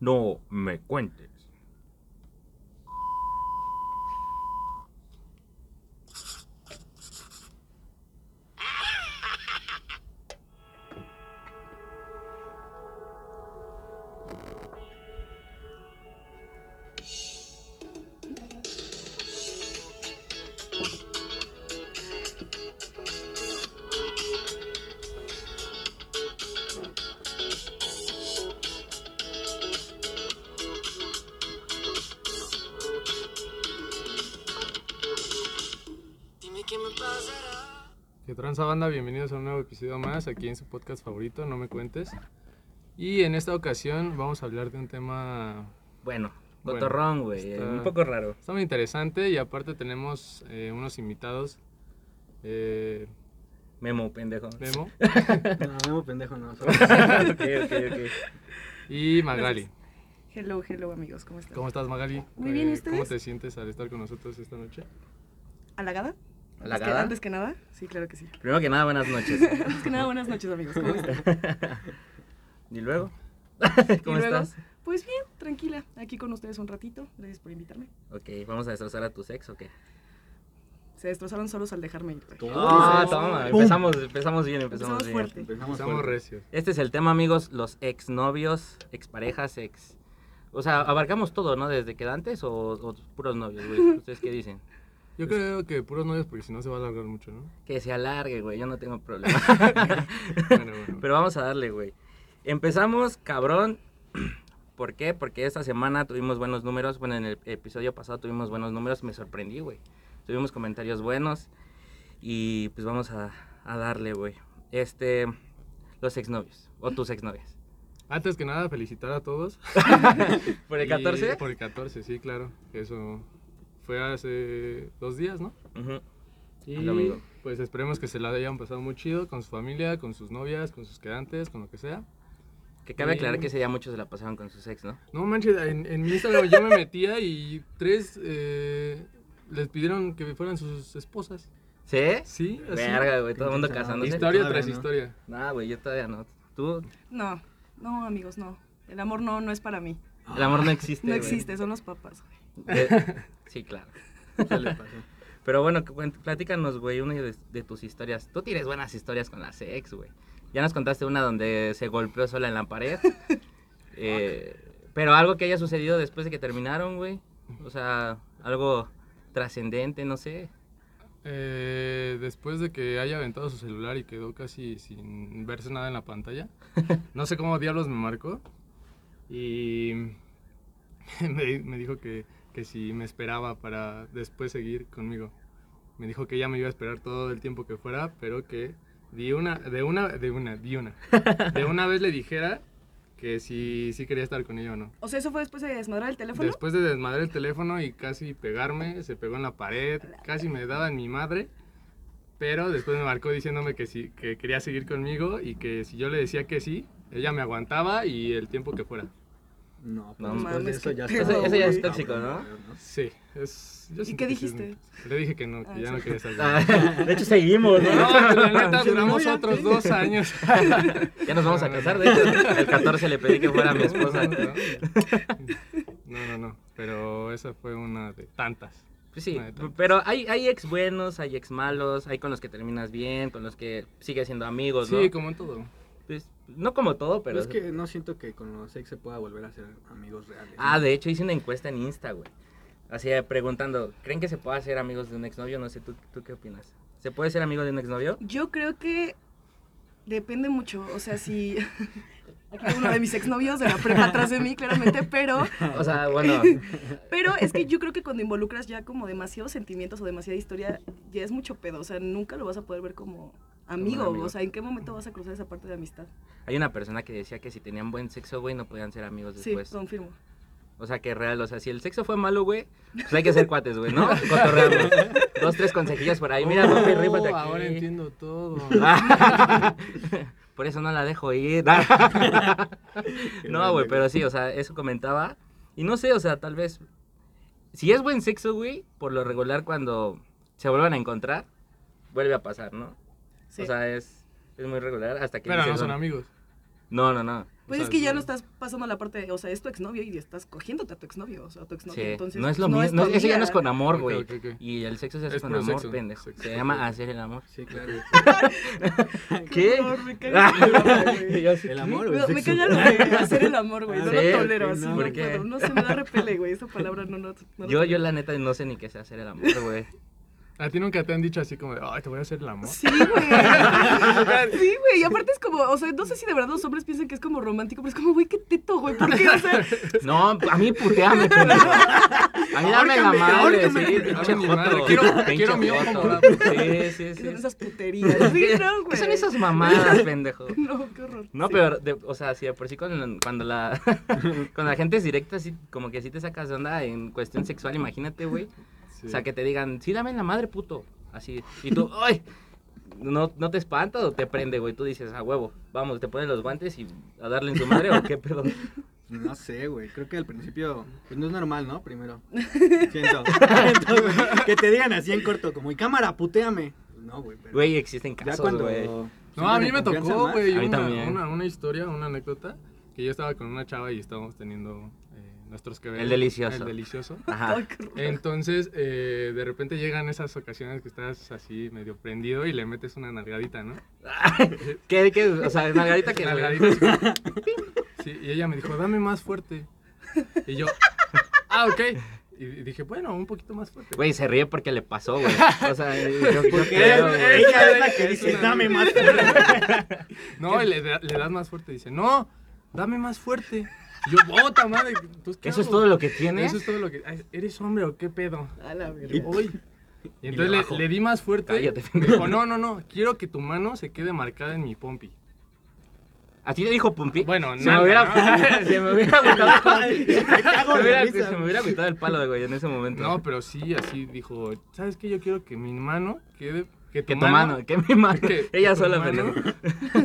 No me cuentes. Banda, bienvenidos a un nuevo episodio más aquí en su podcast favorito, No me cuentes. Y en esta ocasión vamos a hablar de un tema Bueno, Bueno, cotorrón, güey. está- Un poco raro. está muy interesante y aparte tenemos eh, unos invitados. Eh, Memo, pendejo. Memo No, Memo pendejo no. solo- ok, ok, ok. y Magali. Hello, hello amigos, ¿cómo están? ¿Cómo estás Magali? Muy bien, ¿y Eh, ustedes? ¿Cómo te sientes al estar con nosotros esta noche? ¿Halagada? Antes que, antes que nada, sí, claro que sí. Primero que nada, buenas noches. Antes que nada, buenas noches amigos, ¿cómo están? ¿Y luego? Y ¿Cómo luego, estás? Pues bien, tranquila, aquí con ustedes un ratito, gracias por invitarme. Ok, ¿vamos a destrozar a tu ex o qué? Se destrozaron solos al dejarme ir. Ah, toma, empezamos, empezamos bien, empezamos, Empezamos bien. fuerte. Empezamos Estamos fuerte. recios. Este es el tema, amigos, los exnovios, exparejas, ex... O sea, abarcamos todo, ¿no? Desde quedantes o, o puros novios, güey. ¿Ustedes qué dicen? Yo creo que puros novios porque si no se va a alargar mucho, ¿no? Que se alargue, güey, yo no tengo problema. Bueno, bueno. Pero vamos a darle, güey. Empezamos, cabrón. ¿Por qué? Porque esta semana tuvimos buenos números. Bueno, en el episodio pasado tuvimos buenos números. Me sorprendí, güey. Tuvimos comentarios buenos. Y pues vamos a, a darle, güey. Este. Los exnovios. O tus exnovias. Antes que nada, felicitar a todos. ¿Por el Y- 14? Por el 14, sí, claro. Eso fue hace dos días, ¿no? Ujú. Y El domingo. pues esperemos que se la hayan pasado muy chido con su familia, con sus novias, con sus quedantes, con lo que sea. Que cabe Y- aclarar que ese día muchos se la pasaron con sus ex, ¿no? No manches, en, en mi Instagram yo me metía y tres eh, les pidieron que fueran sus esposas. ¿Sí? Sí, así. Verga, güey, todo el mundo casándose. Historia tras no. historia. Nah, güey, yo todavía no. Tú, No, no amigos, no. El amor no, no es para mí. el amor no existe. No güey. existe, son los papás. güey. De- Sí, claro. ¿Qué le pasó? Pero bueno, platícanos, güey, una de, de tus historias. Tú tienes buenas historias con las ex, güey. Ya nos contaste una donde se golpeó sola en la pared. Eh, pero algo que haya sucedido después de que terminaron, güey. O sea, algo trascendente, no sé. Eh, después de que haya aventado su celular y quedó casi sin verse nada en la pantalla, no sé cómo diablos me marcó y me, me dijo que, que si me esperaba para después seguir conmigo. Me dijo que ella me iba a esperar todo el tiempo que fuera, pero que di una, de una, de una, di una, de una vez le dijera que si sí quería estar con ella o no. O sea, eso fue después de desmadrar el teléfono. Después de desmadrar el teléfono y casi pegarme, se pegó en la pared, casi me daba en mi madre, pero después me marcó diciéndome que sí, que quería seguir conmigo y que si yo le decía que sí, ella me aguantaba y el tiempo que fuera. No, No pues de mames, eso ya está. Eso- eso ya es tóxico, ¿no? Sí, es... yo ¿Y qué dijiste? Le dije que no, que Ah, ya no quería estar Ah, de hecho, seguimos, ¿no? No, pero la neta Pero duramos no, otros dos años. Ya nos vamos a casar, de hecho. El 14 le pedí que fuera mi esposa. No, no, no, pero esa fue una de tantas. Pues sí, pero hay, hay ex buenos, hay ex malos, hay con los que terminas bien, con los que sigues siendo amigos, ¿no? Sí, como en todo. Pues, no como todo, Pero pero... es que no siento que con los ex se pueda volver a ser amigos reales. Ah, ¿no? de hecho hice una encuesta en Insta, güey. Así eh, preguntando, ¿creen que se puede hacer amigos de un exnovio? No sé, ¿tú, ¿tú qué opinas? ¿Se puede ser amigo de un exnovio? Yo creo que depende mucho. O sea, si. Aquí hay uno de mis exnovios de la prepa atrás de mí, claramente, pero. O sea, bueno, Pero es que yo creo que cuando involucras ya como demasiados sentimientos o demasiada historia, ya es mucho pedo. O sea, nunca lo vas a poder ver como amigo. amigo. O sea, ¿en qué momento vas a cruzar esa parte de amistad? hay una persona que decía que si tenían buen sexo, güey, no podían ser amigos Sí, después. confirmo. O sea, que real, o sea, si el sexo fue malo, güey, pues hay que ser cuates, güey, ¿no? Cotorreamos. Dos, tres consejillos por ahí. Mira, papi, Oh, aquí. Ahora entiendo todo. Por eso no la dejo ir. no, güey, pero sí, o sea, eso comentaba. Y no sé, o sea, tal vez. Si es buen sexo, güey, por lo regular cuando se vuelvan a encontrar, vuelve a pasar, ¿no? Sí. O sea, es, es muy regular hasta que. Pero no son amigos. No, no, no. Pues O es que ya no estás pasando la parte, de- o sea, es tu exnovio y estás cogiéndote a tu exnovio, o sea, a tu exnovio. Sí, Entonces, no es lo pues, mismo, no eso ya no es con amor, güey. Y el sexo se hace Es con amor, sexo, pendejo. sexo. Se llama hacer el amor. Sí, claro. ¿Qué? me el amor, o el Me, me sexo. caga lo de hacer el amor, güey. No Sí, lo tolero así, no. no, se me da repele, güey. Esa palabra no, no, no Yo, lo yo la neta no sé ni qué es hacer el amor, güey. A ti nunca te han dicho así como, de, ay, te voy a hacer el amor. Sí, güey. Sí, güey. Y aparte es como, o sea, no sé si de verdad los hombres piensan que es como romántico, pero es como, güey, qué teto, güey. ¿Por qué? O sea, No, a mí puteame, pendejo. A mí dame la madre, sí, pinche joto. quiero- quiero mi ojo. Sí, sí, ¿qué sí. son esas puterías? Sí, no, güey. ¿Qué son esas mamadas, pendejo? No, qué horror. No, Sí. pero, de- o sea, si de por sí cuando, cuando la, cuando la gente es directa, así, como que sí te sacas de onda en cuestión sexual, imagínate, güey. Sí. O sea, que te digan, sí, dame la madre, puto. Así. Y tú, ¡ay! ¿No, ¿No te espanta o te prende, güey? Tú dices, a huevo, vamos, te pones los guantes y a darle en su madre o qué pedo. No sé, güey. Creo que al principio, pues no es normal, ¿no? Primero. Siento. Entonces, que te digan así en corto, como, y cámara, puteame. No, güey. pero Güey, existen ya casos, cuando. güey. No, a mí me tocó, güey, A mí una, también. una, una historia, una anécdota, que yo estaba con una chava y estábamos teniendo nuestros que ver. El delicioso. El delicioso. Ajá. Entonces, eh, de repente llegan esas ocasiones que estás así medio prendido y le metes una nalgadita, ¿no? ¿Qué, qué? O sea, Margarita que... Nalgadita. Sí, y ella me dijo, dame más fuerte. Y yo, ah, ok. Y dije, bueno, un poquito más fuerte. Güey, se ríe porque le pasó, güey. O sea, yo, yo creo, ella, es la que dice, una- dame más. No, y le, da- le das más fuerte. Dice, no, dame más fuerte. Y yo, bota, madre. entonces, ¿qué ¿Eso es hago?" todo lo que tienes? Eso es todo lo que. ¿Eres hombre o qué pedo? A la verga. Uy. Y entonces le le, bajó. le di más fuerte. Cállate, Me dijo, no, no, no. Quiero que tu mano se quede marcada en mi pompi. ¿A ti te dijo Pumpi? Bueno, se nada, me hubiera, ¿no? se me hubiera agüitado el se, de me hubiera el palo, güey, en ese momento. No, pero sí, así dijo, ¿sabes qué? Yo quiero que mi mano quede... Que tu, que tu mano, que mi mano. que- Ella que sola, mano.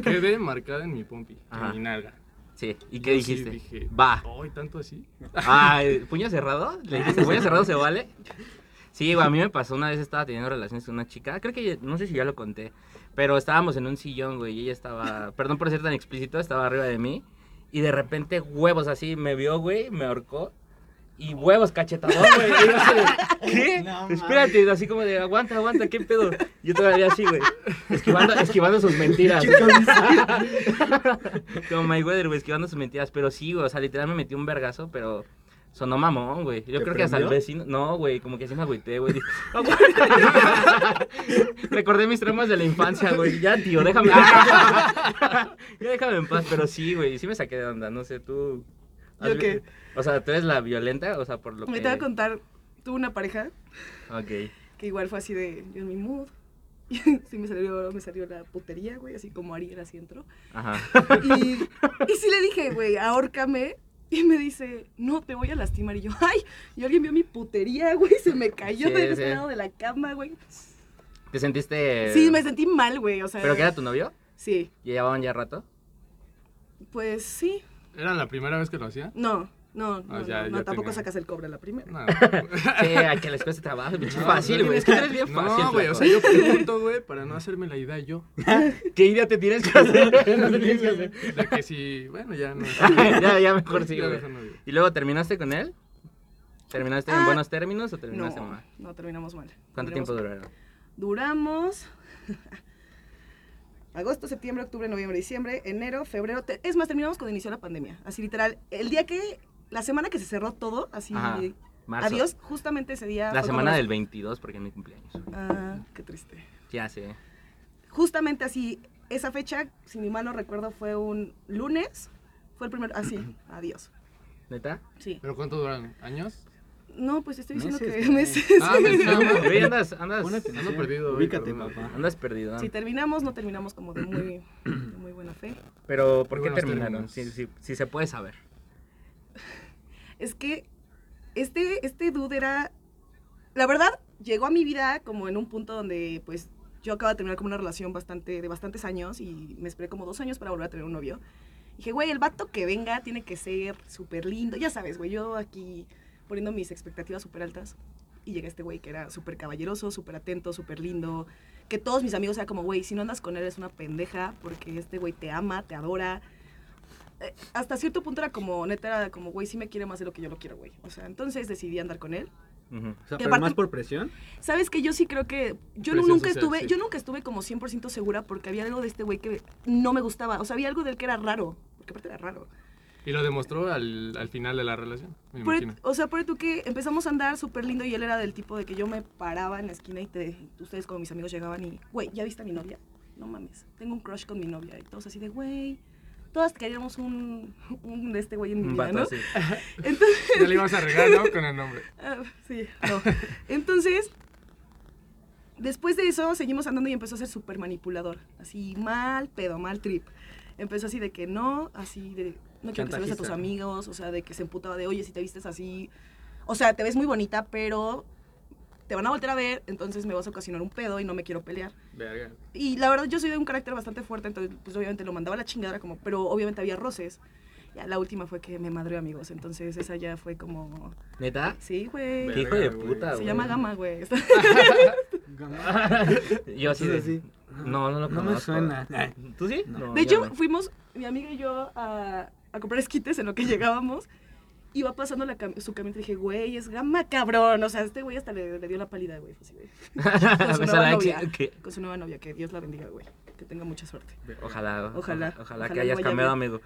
Quede marcada en mi pompi, en mi nalga. Sí, ¿y qué Yo sí dijiste? dije, Va. Ay, tanto así. Ay, ¿puño cerrado? ¿Le dijiste puño cerrado se vale? Sí, güey, a mí me pasó una vez, estaba teniendo relaciones con una chica, creo que, no sé si ya lo conté, pero estábamos en un sillón, güey, y ella estaba, perdón por ser tan explícito, estaba arriba de mí, y de repente huevos así, me vio, güey, me ahorcó, y huevos cachetadón, güey, y yo así de, ¿qué? No. Espérate, así como de, aguanta, aguanta, ¿qué pedo? Yo todavía así, güey, esquivando, esquivando sus mentiras. como Mayweather, güey, esquivando sus mentiras, pero sí, güey, o sea, literal me metí un vergazo, pero... Sonó mamón, güey. Yo ¿Te creo que hasta el vecino. No, güey, como que sí me agüité, güey. Recordé mis traumas de la infancia, güey. Ya, tío, déjame. ya déjame en paz, pero sí, güey. Sí me saqué de onda. No sé, tú. ¿Yo qué? O sea, tú eres la violenta, o sea, por lo Me que. te voy a contar, tuve una pareja Ok. que igual fue así de, yo en mi mood. sí me salió, me salió la putería, güey, así como Ariel así entró. Ajá. Y, y sí le dije, güey, ahórcame. Y me dice, no, te voy a lastimar. Y yo, ay, y alguien vio mi putería, güey, se me cayó Sí, de ese sí. lado de la cama, güey. ¿Te sentiste.? Sí, me sentí mal, güey, o sea. ¿Pero que era tu novio? Sí, ¿Y llevaban ya rato? pues sí. ¿Era la primera vez que lo hacía? No, no, no, Ah, ya- no, ya no, tampoco tenía. sacas el cobre a la primera. No. Sí, a que les cueste trabajo. pinche fácil, güey. Es que eres bien fácil. No, güey, o sea, yo pregunto, güey, para no hacerme la idea yo. ¿Qué idea te tienes que hacer? No te tienes que hacer. De que si, bueno, ya no. ya, ya mejor sí, güey. ¿Y luego terminaste con él? ¿Terminaste en Ah, buenos términos o No, terminaste mal? no terminamos mal. ¿Cuánto Terminamos- tiempo duraron? Duramos agosto, septiembre, octubre, noviembre, diciembre, enero, febrero. te- Es más, terminamos cuando inició la pandemia. Así literal, el día que, la semana que se cerró todo, así, Ajá, marzo. adiós, justamente ese día. La semana del 22, porque es mi cumpleaños. Ah, qué triste. Ya sé. Justamente así, esa fecha, si mi mal no recuerdo, fue un lunes. Fue el primer, así, adiós. ¿Neta? Sí. ¿Pero cuánto duran? ¿Años? No, pues estoy diciendo Meses, que meses. Ah, meses, más. Güey, andas, andas, atención. perdido. Ubícate, papá. andas perdido. Si terminamos, no terminamos como de muy, de muy buena fe. Pero, ¿por Muy qué terminaron? Si, si, si se puede saber. Es que este, este dude era. La verdad, llegó a mi vida como en un punto donde, pues, yo acabo de terminar como una relación bastante, de bastantes años y me esperé como dos años para volver a tener un novio. dije, güey, el vato que venga tiene que ser súper lindo. Ya sabes, güey, yo aquí poniendo mis expectativas súper altas. Y llega este güey que era súper caballeroso, súper atento, súper lindo. Que todos mis amigos eran como, güey, si no andas con él es una pendeja porque este güey te ama, te adora. eh, hasta cierto punto era como, neta, era como, güey, sí me quiere más de lo que yo lo quiero, güey. O sea, entonces decidí andar con él. Ujú. O sea, pero aparte- más por presión. Sabes que yo sí creo que yo Presión nunca social, estuve, sí. yo nunca estuve como 100% segura porque había algo de este güey que no me gustaba. O sea, había algo de él que era raro, porque aparte era raro. Y lo demostró al, al final de la relación, me Por- imagino. o sea, por tú que empezamos a andar súper lindo y él era del tipo de que yo me paraba en la esquina y te, ustedes como mis amigos llegaban y, güey, ¿ya viste a mi novia? No mames, tengo un crush con mi novia. Y todos así de, güey, todas queríamos un, un de este güey en mi Un vida, vato ¿no? así. Entonces, Ya le ibas a regar, ¿no? Con el nombre. Ah, sí, no. Entonces, después de eso, seguimos andando y empezó a ser súper manipulador. Así, mal pedo, mal trip. Empezó así de que no, así de, no quiero que saludes a tus amigos, o sea, de que se emputaba de, oye, si te vistes así, o sea, te ves muy bonita, pero te van a volver a ver, entonces me vas a ocasionar un pedo y no me quiero pelear. Verga. Y la verdad, yo soy de un carácter bastante fuerte, entonces, pues obviamente lo mandaba a la chingada, como, pero obviamente había roces. Ya la última fue que me madreó amigos, entonces esa ya fue como, ¿Neta? sí, güey. Qué hijo de Verga, güey. puta, Se llama Gama, güey. Yo así de... Sí. No, no lo No me conozco. suena. ¿Tú sí? No. De hecho, no. fuimos, mi amiga y yo, a, a comprar esquites en lo que llegábamos. Iba pasando la cam- su camioneta y dije, güey, es Gama, cabrón. O sea, este güey hasta le, le dio la pálida, güey. así, güey. Con su nueva la novia. Con su nueva novia, que Dios la bendiga, güey. Que tenga mucha suerte. Ojalá, Ojalá, ojalá, ojalá, ojalá que hayas cambiado, bien. amigo.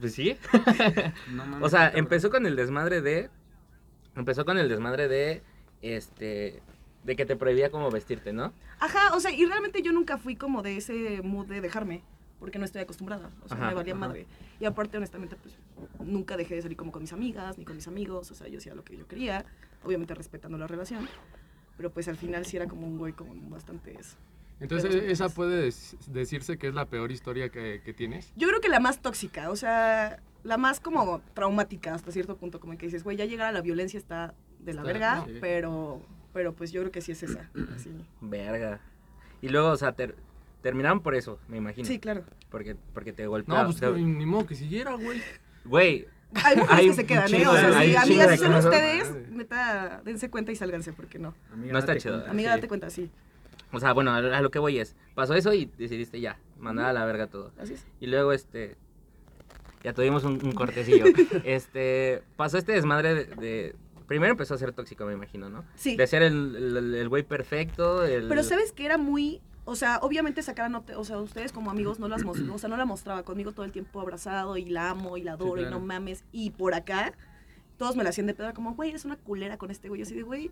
Pues sí. No mames, O sea, empezó con el desmadre de. Empezó con el desmadre de. Este. De que te prohibía como vestirte, ¿no? Ajá, o sea, y realmente yo nunca fui como de ese mood de dejarme. Porque no estoy acostumbrada. O sea, Ajá, me valía ajá. madre. Y aparte, honestamente, pues nunca dejé de salir como con mis amigas ni con mis amigos. O sea, yo hacía lo que yo quería. Obviamente respetando la relación. Pero pues al final sí era como un güey con bastantes. Entonces, Pero- ¿esa puede dec- decirse que es la peor historia que, que tienes? Yo creo que la más tóxica, o sea, la más como traumática hasta cierto punto, como que dices, güey, ya llegar a la violencia está de la Está- verga, sí. pero, pero pues yo creo que sí es esa. así. Verga. Y luego, o sea, ter- terminaron por eso, me imagino. Sí, claro. Porque, porque te No, golpearon. pues ni ni modo que siguiera, güey. Güey, Hay mujeres Hay que se quedan, ¿eh? O sea, chingo amigas, si son ustedes, neta, dense cuenta y sálganse, porque no. Amiga, No está chido. Amiga, sí. date cuenta, sí. o sea, bueno, a, lo que voy es. Pasó eso y decidiste ya, mandar a la verga todo. Así es. Y luego, este. Ya tuvimos un, un cortecillo. este. Pasó este desmadre de, de- Primero empezó a ser tóxico, me imagino, ¿no? Sí. De ser el, el, el güey perfecto. El... Pero sabes que era muy, o sea, obviamente esa cara no te, o sea, ustedes como amigos no las mos- o sea, no la mostraba conmigo todo el tiempo abrazado y la amo y la adoro y claro. no mames y por acá todos me la hacían de pedo como, güey, eres una culera con este güey, así de güey.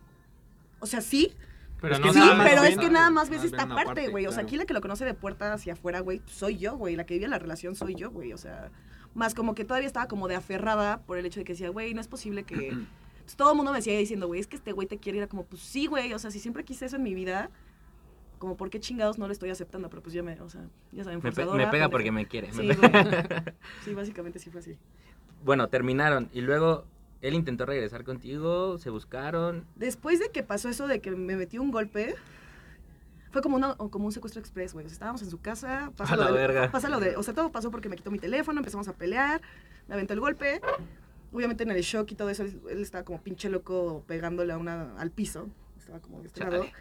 O sea, sí, Pero Es no que sí, nada nada más pero ven- es que nada más ves esta parte, güey. O sea, aquí la que lo conoce de puerta hacia afuera, güey, soy yo, güey. La que vive la relación soy yo, güey. O sea, más como que todavía estaba como de aferrada por el hecho de que decía, güey, no es posible que... Pues, todo el mundo me decía diciendo, güey, es que este güey te quiere. Era como, pues sí, güey. O sea, si siempre quise eso en mi vida, como, ¿por qué chingados no lo estoy aceptando? Pero pues ya me, o sea, ya saben, Me, pe- me pega porque me quiere. Sí, me pe- Sí, básicamente sí fue así. bueno, terminaron. Y luego él intentó regresar contigo, se buscaron. Después de que pasó eso de que me metió un golpe, fue como, una, como un secuestro express, güey. O sea, estábamos en su casa, pasa lo de, verga. pasa lo de, o sea, todo pasó porque me quitó mi teléfono, empezamos a pelear, me aventó el golpe. Obviamente en el shock y todo eso, él, él estaba como pinche loco pegándole a una, al piso. Estaba como destrozado. Chale.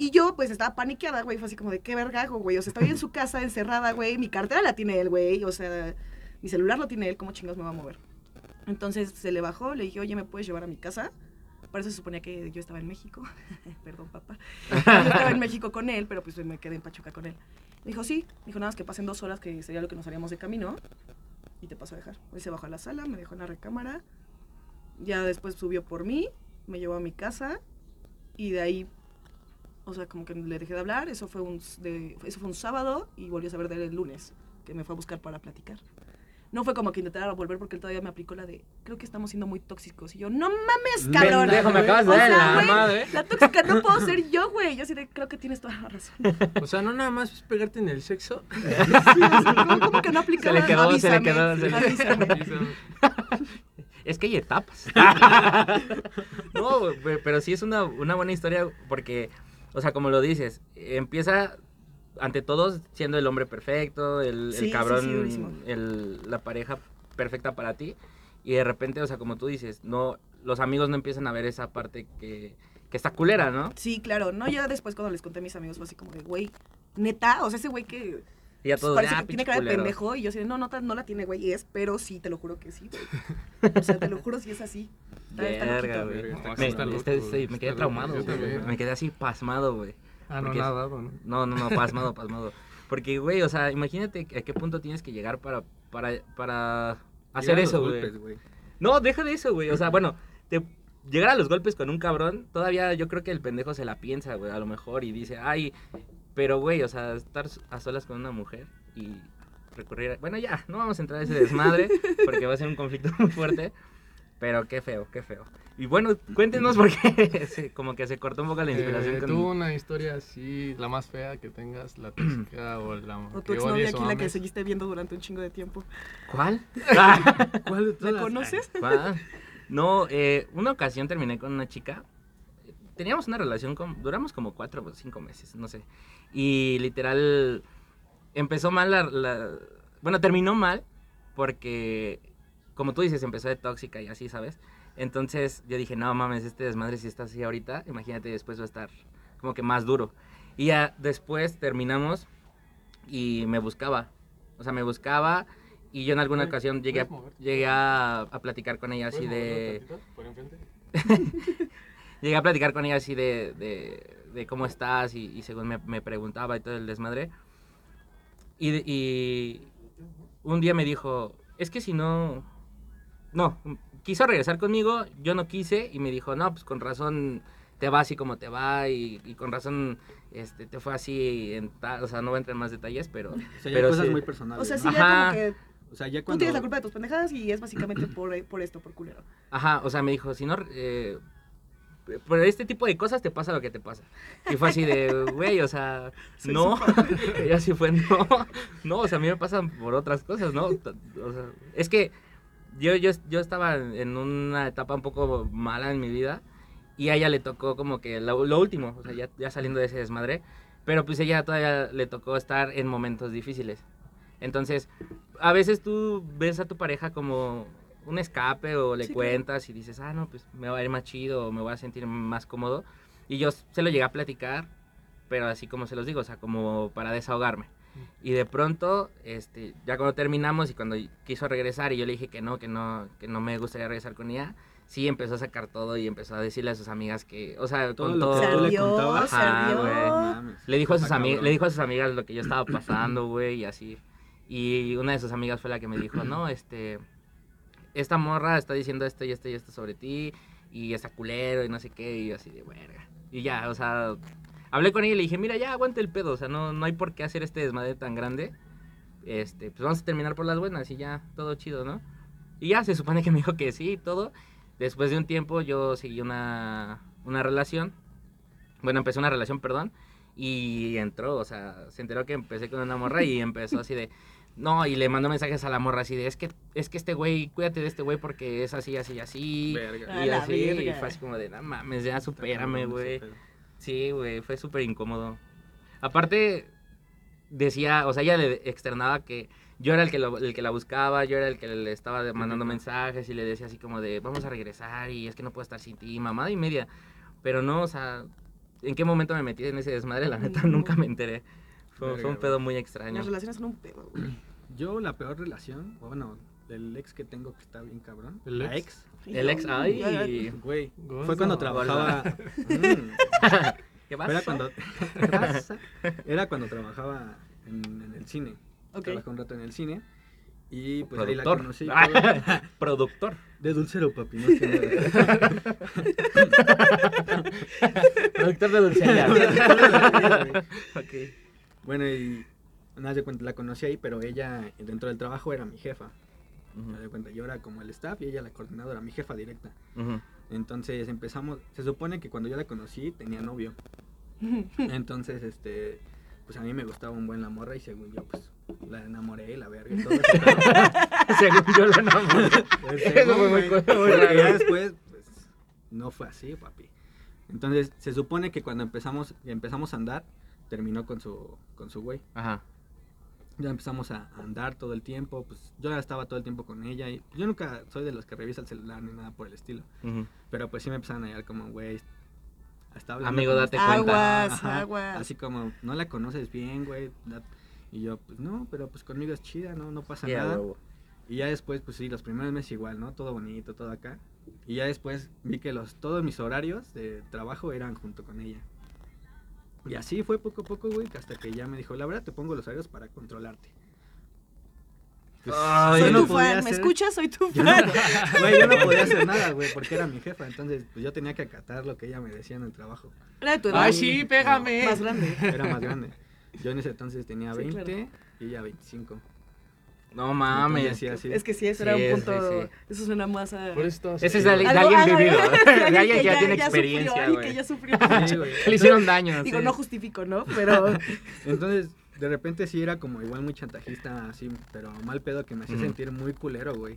Y yo, pues, estaba paniqueada, güey. Fue así como de, ¿qué verga hago, güey? O sea, estoy en su casa encerrada, güey. Mi cartera la tiene él, güey. O sea, mi celular lo tiene él. ¿Cómo chingados me va a mover? Entonces se le bajó, le dije, oye, ¿me puedes llevar a mi casa? Para eso se suponía que yo estaba en México. Perdón, papá. Yo estaba en México con él, pero pues me quedé en Pachuca con él. Me dijo, sí. Me dijo, nada más que pasen dos horas, que sería lo que nos haríamos de camino. Y te paso a dejar. Él se bajó a la sala, me dejó en la recámara. Ya después subió por mí, me llevó a mi casa. Y de ahí, o sea, como que le dejé de hablar. Eso fue un, de, eso fue un sábado y volví a saber de él el lunes, que me fue a buscar para platicar. No fue como que intentara volver porque él todavía me aplicó la de, creo que estamos siendo muy tóxicos. Y yo, no mames, cabrón. Pendejo, me acabas de O dar la güey, madre. La tóxica no puedo ser yo, güey. Yo sí de, creo que tienes toda la razón. O sea, no nada más es pegarte en el sexo. ¿Cómo, cómo que no aplicaba? Se le quedó, se le Avísame, quedó, se le- avísame. Es que hay etapas. no, pero sí es una, una buena historia porque, o sea, como lo dices, empieza ante todos siendo el hombre perfecto, el, Sí, cabrón, sí, el, la pareja perfecta para ti. Y de repente, o sea, como tú dices, no, los amigos no empiezan a ver esa parte que, que está culera, ¿no? Sí, claro. No, ya después cuando les conté a mis amigos fue así como de, güey, neta, o sea, ese güey que Y ya todos, Parece ah, que tiene cara de pendejo y yo así, no, no, no la tiene, güey, es, pero sí, te lo juro que sí, güey. O sea, te lo juro si es así. Verga, güey. Me, está loco, está me quedé traumado, güey. Me quedé así pasmado, güey. Ah, no, nada, ¿no? No, no, no, pasmado, pasmado. Porque, güey, o sea, imagínate a qué punto tienes que llegar para, para, para hacer Llegar eso, güey. No, deja de eso, güey. O sea, bueno, te, llegar a los golpes con un cabrón, todavía yo creo que el pendejo se la piensa, güey, a lo mejor, y dice, ay, pero, güey, o sea, estar a solas con una mujer y recurrir a... Bueno, ya, no vamos a entrar a ese desmadre, porque va a ser un conflicto muy fuerte, pero qué feo, qué feo. Y bueno, cuéntenos por qué se- como que se cortó un poco la inspiración Eh, con... ¿Tú una historia así, la más fea que tengas, la tóxica o la O tu que exnovia aquí, la que seguiste viendo durante un chingo de tiempo. ¿Cuál? Ah, ¿Cuál de ¿La todas? conoces? ¿cuál? No, eh, una ocasión terminé con una chica. Teníamos una relación, con, duramos como cuatro o cinco meses, no sé. Y literal, empezó mal la, la- Bueno, terminó mal porque, como tú dices, empezó de tóxica y así, ¿sabes? Entonces yo dije, no mames, este desmadre si está así ahorita, imagínate después va a estar como que más duro. Y ya después terminamos y me buscaba. O sea, me buscaba y yo en alguna ocasión llegué a, llegué a, a platicar con ella así ¿Puedes de... Llegué a platicar con ella así de, de, de cómo estás y, y según me, me preguntaba y todo el desmadre. Y, y un día me dijo, es que si no... No, quiso regresar conmigo, yo no quise y me dijo, no, pues con razón te va así como te va y, y con razón este, te fue así, en ta- o sea, no voy a entrar en más detalles, pero... O sea, ya pero cosas sí. muy personales. O sea, sí, Ajá. ya como que O sea, ya tú cuando... tienes la culpa de tus pendejadas y es básicamente por, por esto, por culero. Ajá, o sea, me dijo, si no, eh, por este tipo de cosas te pasa lo que te pasa. Y fue así de, güey, o sea, Soy no. y así fue, no. No, o sea, a mí me pasan por otras cosas, ¿no? O sea, es que yo, yo, yo estaba en una etapa un poco mala en mi vida y a ella le tocó como que lo, lo último, o sea, ya, ya saliendo de ese desmadre, pero pues ella todavía le tocó estar en momentos difíciles. Entonces, a veces tú ves a tu pareja como un escape o le Sí, claro. cuentas y dices, ah, no, pues me va a ir más chido o me voy a sentir más cómodo. Y yo se lo llegué a platicar, pero así como se los digo, o sea, como para desahogarme. Y de pronto, este, ya cuando terminamos y cuando quiso regresar y yo le dije que no, que no, que no me gustaría regresar con ella, sí empezó a sacar todo y empezó a decirle a sus amigas que, o sea, Todo con lo todo. que tú le contabas. Ajá, güey. Mames. Le dijo, a sus Está ami- cabrón. le dijo a sus amigas lo que yo estaba pasando, güey, y así. Y una de sus amigas fue la que me dijo, no, este, esta morra está diciendo esto y esto y esto sobre ti, y está culero y no sé qué, y yo así de verga. Y ya, o sea, hablé con ella y le dije, mira, ya aguante el pedo, o sea, no, no hay por qué hacer este desmadre tan grande. Este, pues vamos a terminar por las buenas y ya, todo chido, ¿no? Y ya se supone que me dijo que sí y todo. Después de un tiempo yo seguí una, una relación. Bueno, empecé una relación, perdón. Y entró, o sea, se enteró que empecé con una morra y empezó así de... No, y le mandó mensajes a la morra así de, es que, es que este güey, cuídate de este güey porque es así, así, así. Verga. Y así, y fue así como de, no mames, ya supérame, güey. Sí, güey, fue súper incómodo. Aparte, decía, o sea, ella le externaba que yo era el que, lo- el que la buscaba, yo era el que le estaba mandando mensajes y le decía así como de, vamos a regresar y es que no puedo estar sin ti, mamada y media. Pero no, o sea, ¿en qué momento me metí en ese desmadre? La neta, nunca me enteré. Fue, fue un pedo muy extraño. Las relaciones son un pedo, güey. Yo la peor relación, bueno, del ex que tengo que está bien cabrón. ¿El la ex? ex. El ex, ay, Güey, fue cuando trabajaba... Mm, ¿qué era pasa? cuando... ¿Qué pasa? Era cuando trabajaba en, en el cine. Ok. Trabajé un rato en el cine. Y pues ahí la Productor. conocí. Productor. De dulcero, papi, no. Productor de dulcería. ok. Bueno, y nada de cuenta, la conocí ahí, pero ella dentro del trabajo era mi jefa. Ujú, Me de cuenta, yo era como el staff y ella la coordinadora, mi jefa directa. Entonces empezamos, se supone que cuando yo la conocí tenía novio. Entonces, este, pues a mí me gustaba un buen la morra y según yo, pues la enamoré y la verga y todo eso. Según yo lo enamoré. Eso fue muy muy raro. después, pues, no fue así, papi. Entonces, se supone que cuando empezamos, empezamos a andar, terminó con su, con su güey. Ajá. Ya empezamos a andar todo el tiempo, pues yo ya estaba todo el tiempo con ella y yo nunca soy de los que revisa el celular ni nada por el estilo. Pero pues sí me empezaron a hallar como, güey, está hablando Amigo, como- date cuenta. Aguas, Ajá, aguas. Así como, no la conoces bien, güey. Y yo, pues no, pero pues conmigo es chida, no, no pasa nada. Y ya después, pues sí, los primeros meses igual, ¿no? Todo bonito, todo acá. Y ya después vi que los, todos mis horarios de trabajo eran junto con ella. Y así fue poco a poco, güey, hasta que ya me dijo, la verdad te pongo los horarios para controlarte. Pues, Ay, Soy no tu fan, ¿me hacer- escuchas? Soy tu Yo no, fan. güey, yo no podía hacer nada, güey, porque era mi jefa. Entonces, pues yo tenía que acatar lo que ella me decía en el trabajo. Era tu edad. Ay, sí, pégame. Más grande. Era más grande. Yo en ese entonces tenía Sí, 20 claro. y ella 25. No mames. así. Es que sí, eso Sí, era un sí, punto. sí. Eso suena más a. Por eso Ese es de, de alguien vivido. de De alguien que ya tiene sufrió, experiencia, alguien güey. que ya sufrió. Sí, le hicieron daño. Digo, sí. no justifico, ¿no? Pero. Entonces, de repente sí era como igual muy chantajista, así, pero mal pedo que me hacía sentir muy culero, güey.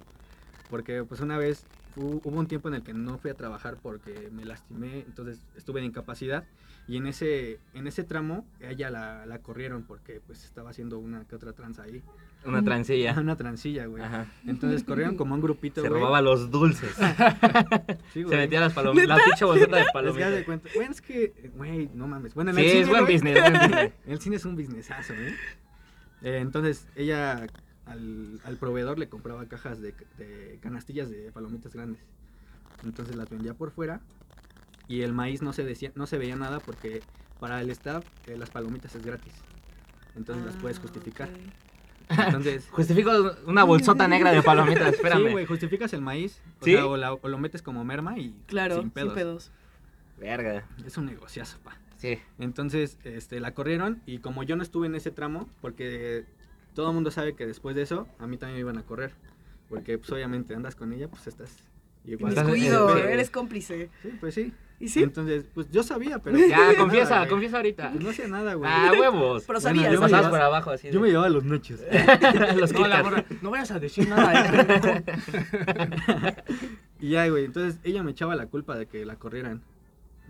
Porque pues una vez hu- hubo un tiempo en el que no fui a trabajar porque me lastimé, entonces estuve de incapacidad y en ese en ese tramo ella la, la corrieron porque pues estaba haciendo una que otra tranza ahí. Una transilla. Una transilla, güey. Ajá. Entonces corrieron como un grupito, Se güey. robaba los dulces. Sí, Se metía las palomitas. La pinche bolsita de Es que palomitas. cuenta. Bueno, es que, güey, no mames. Bueno, en Sí, el cine, es buen güey, business, buen business. El cine es un businessazo, ¿eh? Eh, entonces, ella al, al proveedor le compraba cajas de, de canastillas de palomitas grandes. Entonces las vendía por fuera y el maíz no se decía, no se veía nada porque para el staff eh, las palomitas es gratis. Entonces las puedes Ah, justificar. ok. Entonces, Justifico una bolsota negra de palomitas, espérame. sí, güey, justificas el maíz o, ¿Sí? sea, o, la- o lo metes como merma y Claro, sin pedos. Verga. Es un negociazo, pa. Sí. Entonces, este, la corrieron y como yo no estuve en ese tramo, porque todo el mundo sabe que después de eso, a mí también me iban a correr. Porque, pues, obviamente, andas con ella, pues, estás igual. Estás- eh, eres cómplice. Sí, pues sí. ¿Y sí? Entonces, pues, yo sabía, pero... Ya, confiesa, Nada, confiesa ahorita. Pues no hacía nada, güey. Ah, huevos. Pero Bueno, sabías. yo me Pasabas llevaba- por abajo así. Yo me llevaba los noches. Los No, la quitas. morra, no vayas a decir nada, eh. y ya, güey, entonces ella me echaba la culpa de que la corrieran.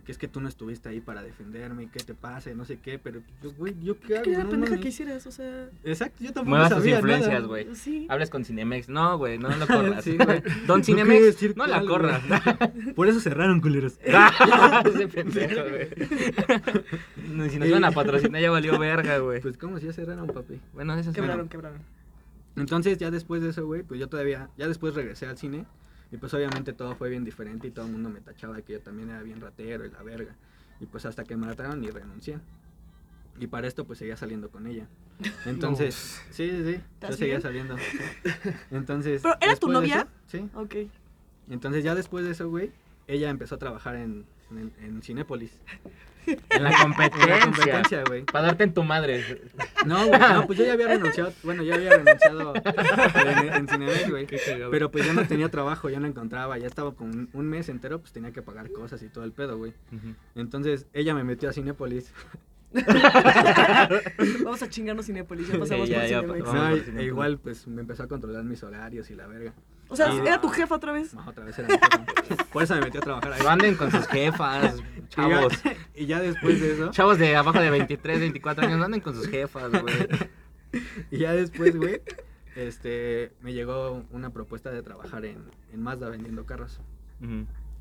Que es que tú no estuviste ahí para defenderme, ¿qué te pasa? y No sé qué, pero, pues, güey, ¿yo qué hago? ¿Qué era No pendeja que hicieras? O sea. Exacto, yo tampoco Muevas tus sabía influencias, nada. güey. Sí. Hables con Cinemex. No, güey, no lo corras. Sí, güey. Don No Cinemex, decir no la corras. Por eso cerraron, culeros. Ese pendejo, güey. No, Si nos iban a patrocinar ya valió verga, güey. Pues, ¿cómo si ya cerraron, papi? Bueno, eso es Quebraron, quebraron. Entonces ya después de eso, güey, pues yo todavía, ya después regresé al cine y pues obviamente todo fue bien diferente y todo el mundo me tachaba de que yo también era bien ratero y la verga. Y pues hasta que me mataron y renuncié. Y para esto pues seguía saliendo con ella. Entonces, sí, sí, sí, yo ¿Estás seguía bien? saliendo. Entonces... ¿Pero era tu novia? eso- sí. Ok. Entonces ya después de eso, güey, ella empezó a trabajar en, en, en Cinépolis. En la En competencia. güey. Para darte en tu madre. No, güey, no, pues yo ya había renunciado, bueno, yo había renunciado en, en güey. Pero pues ya no tenía trabajo, ya no encontraba, ya estaba con un, un mes entero, pues tenía que pagar cosas y todo el pedo, güey. Entonces ella me metió a Cinépolis. Vamos a chingarnos Cinépolis. Ya pasamos Sí, ya, por ya Cinemex. No, por igual pues me empezó a controlar mis horarios y la verga. O sea, Y- ¿era tu jefa otra vez? No, otra vez era mi jefa. Por eso me metió a trabajar ahí. No anden con sus jefas, Y chavos. ya, y ya después de eso, Chavos de abajo de 23, 24 años, no anden con sus jefas, güey. y ya después, güey, este, me llegó una propuesta de trabajar en, en Mazda vendiendo carros.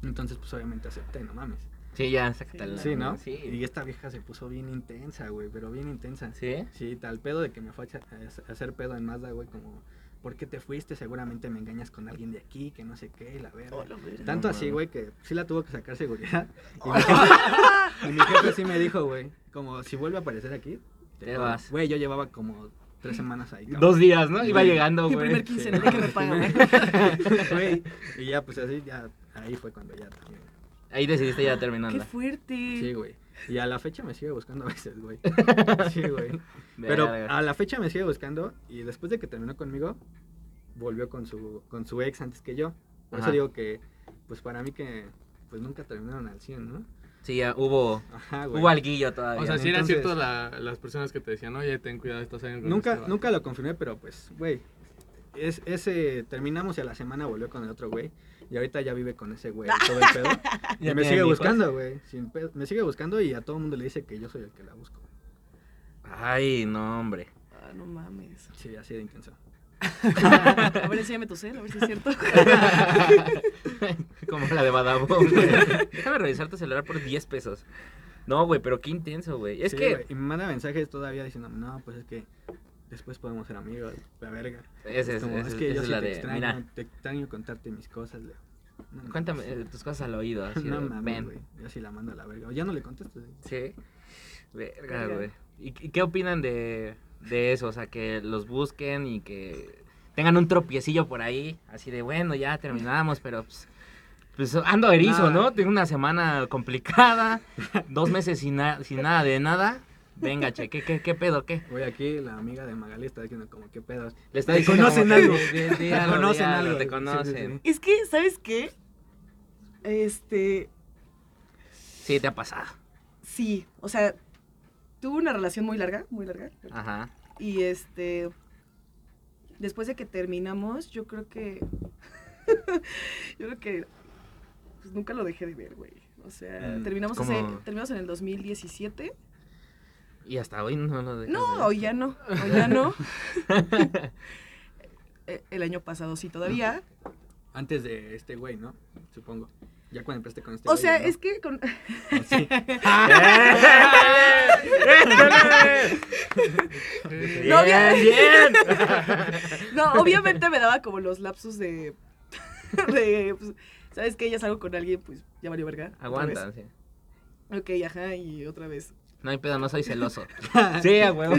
Entonces pues obviamente acepté, no mames. Sí, ya, sácatela. Sí, ¿no? Y Sí. esta vieja se puso bien intensa, güey, pero bien intensa. ¿Sí? Sí, tal pedo de que me fue a hacer pedo en Mazda, güey, como, ¿por qué te fuiste? Seguramente me engañas con alguien de aquí, que no sé qué, la verga. Tanto No así, güey, que sí la tuvo que sacar seguridad. Y mi jefe, y mi jefe sí me dijo, güey, como, si vuelve a aparecer aquí, Te jodo". vas. Güey, yo llevaba como tres semanas ahí, cabrón. Dos días, ¿no? Iba Sí. llegando, Mi güey. primer Sí. quincena, ya que me pagan. Güey, y ya, pues así, ya, ahí fue cuando ya también. Ahí decidiste ya ¡Qué terminando. fuerte! Sí, güey. Y a la fecha me sigue buscando a veces, güey. Sí, güey. Pero a la fecha me sigue buscando y después de que terminó conmigo, volvió con su, con su ex antes que yo. Por Ajá. eso digo que, pues para mí que, pues nunca terminaron al 100, ¿no? Sí, ya hubo, Ajá, hubo alguillo todavía. O sea, si eran Entonces- cierto la- las personas que te decían, oye, ten cuidado, estás saliendo Nunca, este vato". nunca lo confirmé, pero pues, güey. Es, ese, terminamos y a la semana volvió con el otro güey. Y ahorita ya vive con ese güey, todo el pedo. y ¿Ya me sigue buscando, güey. sin pedo. Me sigue buscando y a todo el mundo le dice que yo soy el que la busco. Ay, no, hombre. Ah, no mames. Sí, así de intenso. A ver, enséñame tu cel, a ver si es cierto. Como la de Badabun, güey. Déjame revisar tu celular por 10 pesos. No, güey, pero qué intenso, güey. Es Sí, que... Y me manda mensajes todavía diciendo, no, pues es que después podemos ser amigos, la verga. Ese es, Como, es que yo es sí la te de, extraño, mira, te extraño contarte mis cosas. le- no cuéntame eh, tus cosas al oído, así no mames, güey. Yo sí la mando a la verga. O ya no le contesto. güey. Sí. Verga, Verga. güey. ¿Y, qué opinan de, de eso? O sea, que los busquen y que tengan un tropiecillo por ahí, así de, bueno, ya terminamos, pero pues, pues ando erizo, Nada. ¿no? Tengo una semana complicada, dos meses sin, na- sin nada de nada. Venga, che, ¿qué, qué, qué pedo, qué? Güey, aquí la amiga de Magali está diciendo como, ¿qué pedos? Le está diciendo conocen como algo. Te algo, conocen algo, algo. Te conocen. Es que, ¿sabes qué? Este, Sí, te ha pasado. sí, o sea, tuve una relación muy larga, muy larga. Ajá. Y este, después de que terminamos, yo creo que, yo creo que, pues nunca lo dejé de ver, güey. O sea, Mm, terminamos, hace- terminamos en el 2017. Y hasta hoy no lo dejas de No, hoy ya no, hoy ya no. Eh, el año pasado sí todavía. Antes de este güey, ¿no? Supongo. Ya cuando empezaste con este O sea, ¿no? es que con... Sí. Eh, No, bien, bien. No, obviamente me daba como los lapsos de. de pues, ¿Sabes qué? Ya salgo con alguien, pues ya valió verga. Aguanta, sí. Ok, ajá, y otra vez. No hay pedo, no soy celoso. Sí, a huevo.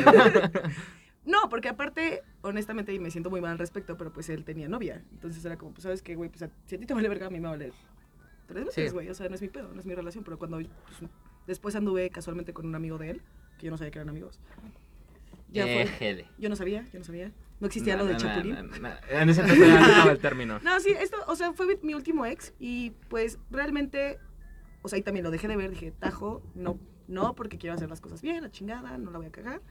No, porque aparte, honestamente, y me siento muy mal al respecto, pero pues él tenía novia. Entonces era como, pues, ¿sabes qué, güey? Pues a- si a ti te vale verga, a mí me vale tres veces, Sí. güey. O sea, no es mi pedo, no es mi relación. Pero cuando pues, después anduve casualmente con un amigo de él, que yo no sabía que eran amigos. Ya fue. Yo no sabía, yo no sabía. No existía No, lo de Chapulín. no. En ese entonces ya estaba el término. No, sí, esto, o sea, fue mi, mi último ex y pues realmente, o sea, ahí también lo dejé de ver, dije, tajo, no, no, porque quiero hacer las cosas bien, la chingada, no la voy a cagar.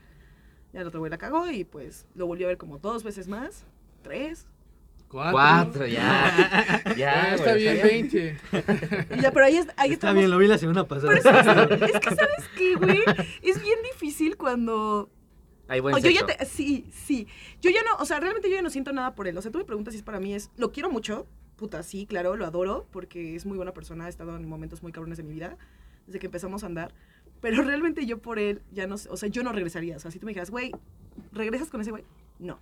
Ya el otro güey la cagó y pues lo volví a ver como dos veces más, tres. Cuatro. Cuatro, ya. Ya, Ah, está güey, bien, 20. Y ya, pero ahí, es- ahí Está estamos. bien, lo vi la semana pasada. Pero es, es que, ¿sabes qué, güey? Es bien difícil cuando Hay buen O yo ya sexo. te, sí, sí. Yo ya no, o sea, realmente yo ya no siento nada por él. O sea, tú me preguntas si es para mí, es, lo quiero mucho, puta, sí, claro, lo adoro, porque es muy buena persona, ha estado en momentos muy cabrones de mi vida, desde que empezamos a andar. Pero realmente yo por él ya no sé, o sea, yo no regresaría. O sea, si tú me dijeras, güey, ¿regresas con ese güey? No.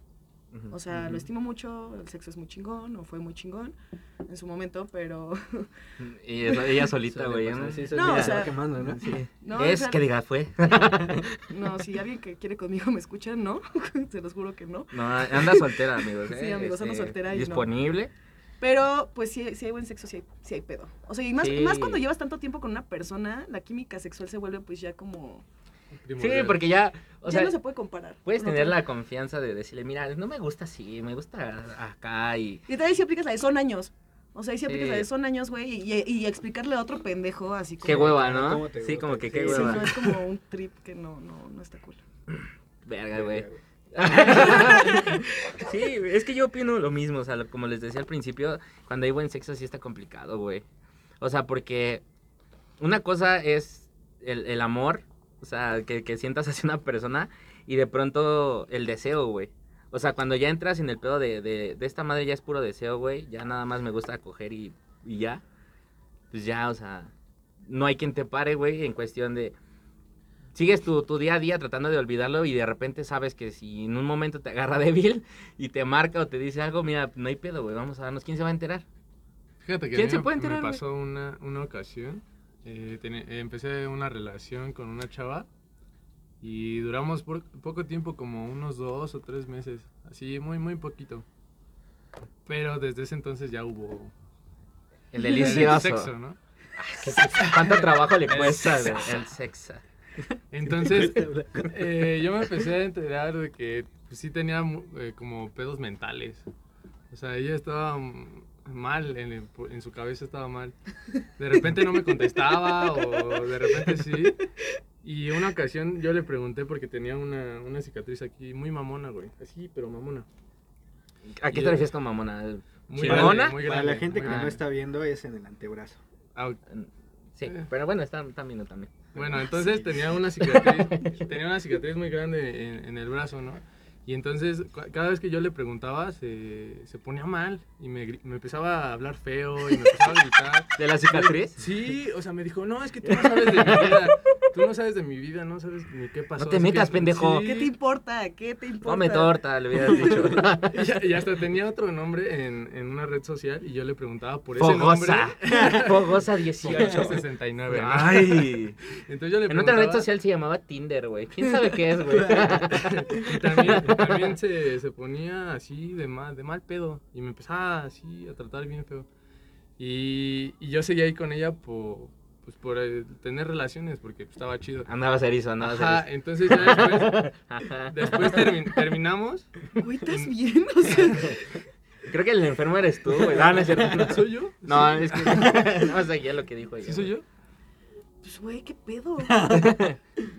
O sea, lo estimo mucho, el sexo es muy chingón, o fue muy chingón en su momento, pero... Y eso- ella solita, güey. ¿no? sí, No, ya o se sea- va quemando, ¿no? Sí. No, es o sea, que diga, fue. No, si alguien que quiere conmigo me escucha, no. Se los juro que no. No, anda soltera, amigos. Sí, ¿eh? amigos, ando Este, soltera y no. Disponible. Pero, pues, si, si hay buen sexo, si hay, sí hay pedo. O sea, y más, Sí. más cuando llevas tanto tiempo con una persona, la química sexual se vuelve, pues, ya como... Sí, porque ya, o ya sea, no se puede comparar. puedes tener la confianza de decirle, mira, no me gusta así, me gusta acá y... Y también si aplicas la de son años. O sea, y si aplicas Sí. la de son años, güey, y, explicarle a otro pendejo así como... Qué hueva, ¿cómo ¿no? te Sí, como que Sí, qué Sí, hueva. no, es como un trip que no, no, no está cool. Verga, güey. sí, es que yo opino lo mismo, o sea, como les decía al principio, cuando hay buen sexo sí está complicado, güey. O sea, porque una cosa es el, el amor, o sea, que, que sientas hacia una persona y de pronto el deseo, güey. O sea, cuando ya entras en el pedo de, de, de esta madre ya es puro deseo, güey, ya nada más me gusta coger y, y ya. Pues ya, o sea, no hay quien te pare, güey, en cuestión de sigues tu, tu día a día tratando de olvidarlo y de repente sabes que si en un momento te agarra débil y te marca o te dice algo, mira, no hay pedo, güey, vamos a darnos, ¿quién se va a enterar? Fíjate que ¿Quién a mí se me- puede me enterar, güey? pasó una, una ocasión. Eh, eh, empecé una relación con una chava y duramos por poco tiempo, como unos dos o tres meses, así muy, muy poquito. Pero desde ese entonces ya hubo El el delicioso. sexo, ¿no? ¿Cuánto trabajo le cuesta el sexo? Entonces, eh, yo me empecé a enterar de que pues, sí tenía eh, como pedos mentales. O sea, ella estaba mm, mal, en, el- en su cabeza estaba mal. De repente no me contestaba o de repente sí. Y una ocasión yo le pregunté porque tenía una, una cicatriz aquí muy mamona, güey. Así, pero mamona. ¿A qué Y- te refieres con mamona? Muy ¿Chingona? grande, muy Para la gente que no está viendo es en el antebrazo. Ah, Sí, Eh. pero bueno, están, están viendo también. Bueno, entonces tenía una cicatriz, tenía una cicatriz muy grande en, en el brazo, ¿no? Y entonces cada vez que yo le preguntaba se, se ponía mal y me, me empezaba a hablar feo y me empezaba a gritar. ¿De la cicatriz? Sí, o sea, me dijo, no, es que tú no sabes de mi vida. Tú no sabes de mi vida, no sabes ni qué pasó. No te metas, que- pendejo. Sí. ¿Qué te importa? ¿Qué te importa? Come torta, le hubieras dicho. Y, ya- y hasta tenía otro nombre en, en una red social y yo le preguntaba por ese Fogosa. nombre. Fogosa 18. 69, ¿no? Ay. Entonces yo le En otra red social se llamaba Tinder, güey. ¿Quién sabe qué es, güey? Y también, también se, se ponía así de mal, de mal pedo. Y me empezaba así a tratar bien feo. Y, y yo seguía ahí con ella por, pues, por eh, tener relaciones, porque pues, estaba chido. Andabas erizo, andabas Ajá, erizo. entonces ya después, Ajá. después termi- terminamos. Güey, ¿estás bien? O sea, Creo que el enfermo eres tú, güey. No, no es cierto. ¿Soy yo? No, es que no seguía lo que dijo ella. ¿Sí soy yo? pues, güey, ¿qué pedo?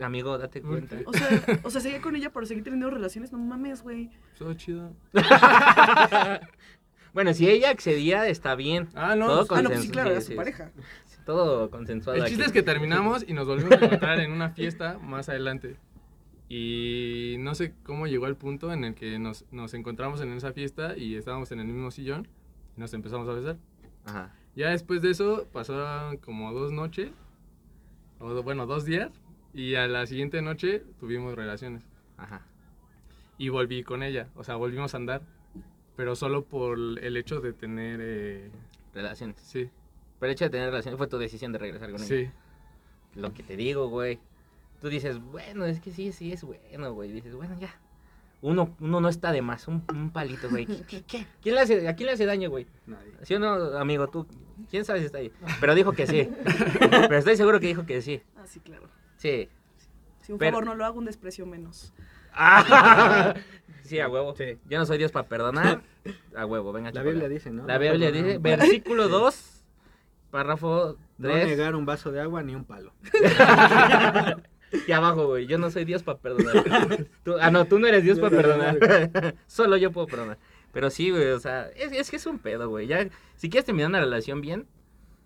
Amigo, date cuenta. O sea, o sea, seguía con ella por seguir teniendo relaciones. No mames, güey. Soy chido. Bueno, si ella accedía, está bien. Ah, no. Todo pues, Ah, no, pues sí, claro, sí, era su sí, pareja. Todo consensuado. El chiste aquí. es que terminamos y nos volvimos a encontrar en una fiesta más adelante. Y no sé cómo llegó al punto en el que nos, nos encontramos en esa fiesta y estábamos en el mismo sillón y nos empezamos a besar. Ajá. Ya después de eso pasaron como dos noches, o bueno, dos días, y a la siguiente noche tuvimos relaciones. Ajá. Y volví con ella, o sea, volvimos a andar, pero solo por el hecho de tener... eh, Relaciones. sí, Pero el hecho de tener relaciones fue tu decisión de regresar con ella. sí. Lo que te digo, güey. Tú dices, bueno, es que sí, sí es bueno, güey. Dices, bueno, ya. Uno, uno no está de más, un, un palito, güey. ¿Qué, qué, qué? ¿Quién le hace, ¿A quién le hace daño, güey? Nadie. ¿Sí o no, amigo? Tú, ¿quién sabe si está ahí? Pero dijo que sí. Pero estoy seguro que dijo que sí. Ah, sí, claro. Sí. Si un Pero- favor no lo hago, un desprecio menos. Sí, a huevo. Sí. Yo no soy Dios para perdonar. A huevo, venga, La. Biblia dice, ¿no? La No Biblia dice, versículo Sí. 2, párrafo No 3. negar un vaso de agua ni un palo. Y abajo, güey, yo no soy Dios para perdonar. Tú- ah, no, tú no eres Dios para Perdonar, perdonar. Solo yo puedo perdonar. Pero sí, güey, o sea, es, es que es un pedo, güey. Ya, si quieres terminar una relación bien,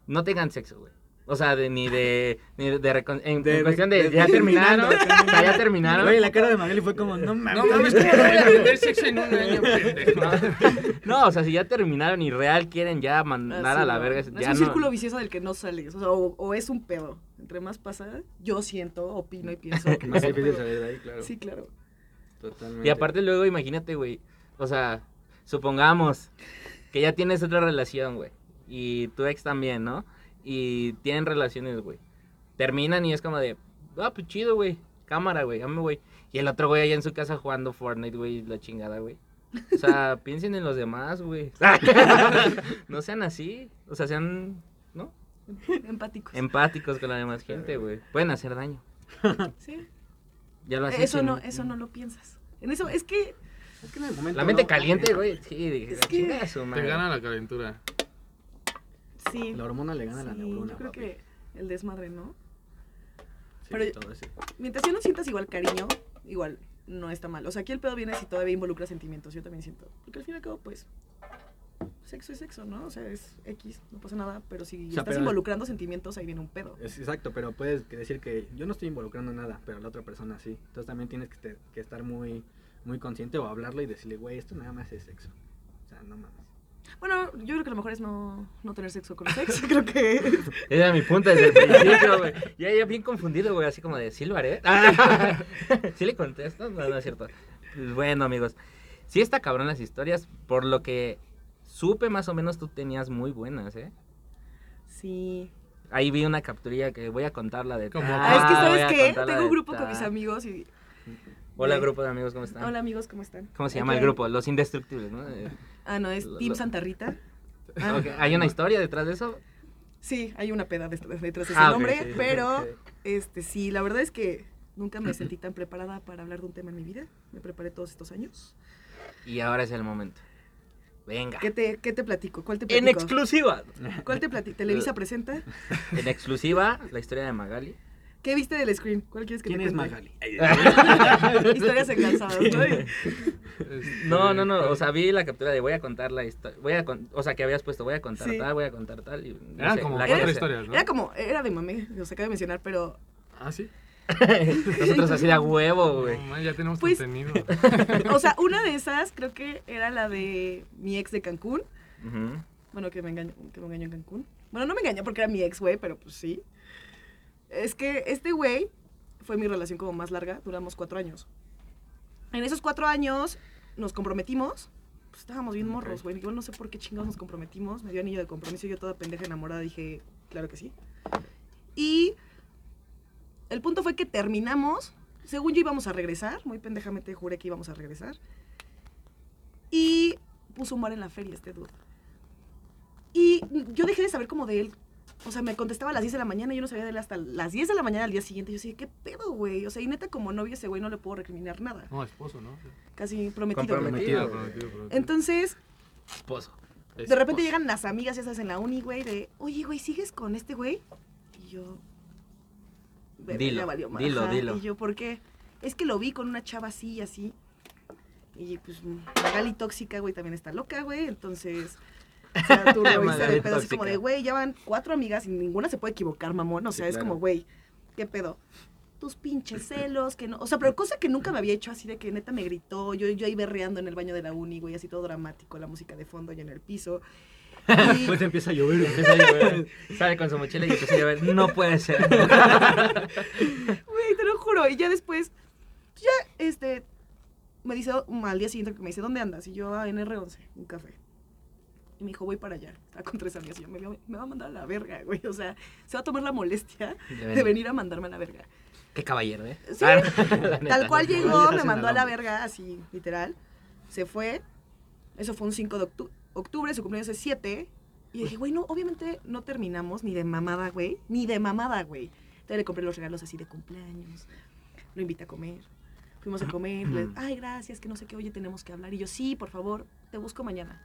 no tengan sexo, güey. O sea, de, ni de, ni de, recon- en, De- en cuestión de, de- ya terminaron, terminando, o sea, ya terminaron. Güey, la cara de Magali fue como, no mames. No mames, ¿cómo voy a aprender sexo en un año, pendejo? No, o sea, si ya terminaron y real quieren ya mandar Así, a la no. verga, Es un no. círculo vicioso del que no sales. O, sea, o, o es un pedo. Entre más pasa, yo siento, opino y pienso que Más es un difícil pedo. salir de ahí, claro. Sí, claro. Totalmente. Y aparte luego imagínate, güey, o sea, supongamos que ya tienes otra relación, güey, y tu ex también, ¿no? Y tienen relaciones, güey. Terminan y es como de, ah, pues chido, güey, cámara, güey, ame, güey. Y el otro güey allá en su casa jugando Fortnite, güey, la chingada, güey. O sea, piensen en los demás, güey. no sean así, o sea, sean, ¿no? Empáticos. Empáticos con la demás gente, güey. Pueden hacer daño. Sí. Ya lo hacen Eso sin- no, eso no lo piensas. En eso, es que Es que en el momento La mente no- caliente, güey. Sí, dije, Es la que- chingada su Te gana la calentura. Sí. La hormona le gana a la neurona. yo creo papi. que el desmadre, ¿no? Sí, pero- todo eso. Mientras ya no sientas igual cariño, igual no está mal. O sea, aquí el pedo viene si todavía involucra sentimientos. Yo también siento. Porque al fin y al cabo, pues, sexo es sexo, ¿no? O sea, es X, no pasa nada. Pero si sea, estás pero- involucrando sentimientos, ahí viene un pedo. Es exacto, pero puedes decir que yo no estoy involucrando nada, pero la otra persona sí. Entonces también tienes que, te- que estar muy, muy consciente o hablarle y decirle, güey, esto nada más es sexo. O sea, no mames. Bueno, yo creo que lo mejor es no, no tener sexo con los ex. creo que. Era mi punto desde el principio, güey. Ya, ya bien confundido, güey, así como de, ¿sí lo haré? ¿Sí le contesto? No, no es cierto. Bueno, amigos, sí está cabrón las historias, por lo que supe más o menos tú tenías muy buenas, ¿eh? Sí. Ahí vi una capturilla que voy a contarla de Como- Ah, es que, ¿sabes qué? Tengo un grupo con mis amigos y. Hola, de- grupo de amigos, ¿cómo están? Hola, amigos, ¿cómo están? ¿Cómo se llama el grupo? Los Indestructibles, ¿no? Ah, no, es Team Santa Rita. Ah, ¿Hay una historia detrás de eso? Sí, hay una peda de- detrás de ese Ah, ok, nombre, sí. pero este sí, la verdad es que nunca me sentí tan preparada para hablar de un tema en mi vida. Me preparé todos estos años. Y ahora es el momento. Venga. ¿Qué te, qué te platico? ¿Cuál te En platico? exclusiva. ¿Cuál te platico? ¿Televisa presenta? En exclusiva, la historia de Magali. ¿Qué viste del screen? ¿Cuál quieres que ¿Quién te es cuente? Magali? Historias encansadas, ¿no? No, no, no, o sea, vi la captura de voy a contar la historia, voy a con- o sea, que habías puesto voy a contar Sí. tal, voy a contar tal y no sé, como la cuatro sea. historias, ¿no? Era como, era de mame, los acabo de mencionar, pero Ah, sí. Nosotros así de a huevo, güey. No, man, ya tenemos Pues- contenido. O sea, una de esas creo que era la de mi ex de Cancún. Bueno, que me engañó, que me engañó en Cancún. Bueno, no me engañó porque era mi ex, güey, pero pues sí. Es que este güey fue mi relación como más larga, duramos cuatro años. En esos cuatro años nos comprometimos, pues estábamos bien morros, güey. Yo no sé por qué chingados nos comprometimos, me dio anillo de compromiso y yo toda pendeja enamorada dije, claro que sí. Y el punto fue que terminamos, según yo íbamos a regresar, muy pendejamente juré que íbamos a regresar. Y puso un bar en la feria este dude. Y yo dejé de saber como de él. O sea, me contestaba a las 10 de la mañana y yo no sabía de él hasta las 10 de la mañana al día siguiente. Yo decía, ¿qué pedo, güey? O sea, y neta, como novio ese güey no le puedo recriminar nada. No, esposo, ¿no? Casi prometido. Comprometido. Prometido, prometido, prometido. Entonces, Esposo. de repente llegan las amigas esas en la uni, güey, de, oye, güey, ¿sigues con este güey? Y yo... "Verga, Dilo, valió madre". dilo, dilo. Y yo, ¿por qué? Es que lo vi con una chava así y así. Y pues, la Gali tóxica, güey, también está loca, güey. Entonces, se aturró y se Magali de pedo así como de, güey, ya van cuatro amigas y ninguna se puede equivocar, mamón. O sea, Sí, es claro. como, güey, ¿qué pedo? Tus pinches celos, que no. O sea, pero cosa que nunca me había hecho así de que neta me gritó. Yo, yo ahí berreando en el baño de la uni, güey, así todo dramático, la música de fondo y en el piso. Y, Pues empieza a llover. Empieza a llover. Sale con su mochila y empieza a llover. No puede ser. Güey, te lo juro. Y ya después, ya, este, me dice al día siguiente que me dice, ¿dónde andas? Y yo, ah, en R11, un café. Y me dijo, voy para allá. Estaba con tres amigas. Y yo, me, me va a mandar a la verga, güey. O sea, se va a tomar la molestia de venir a mandarme a la verga. Qué caballero, ¿eh? Sí, Ah. Tal cual llegó, me mandó a la verga, así, literal. Se fue. Eso fue un 5 de octu- octubre, su cumpleaños es 7. Y dije, güey, no, obviamente no terminamos ni de mamada, güey. Ni de mamada, güey. Entonces le compré los regalos así de cumpleaños. Lo invité a comer. Fuimos a comer. le- Ay, gracias, que no sé qué, oye, tenemos que hablar. Y yo, sí, por favor, te busco mañana.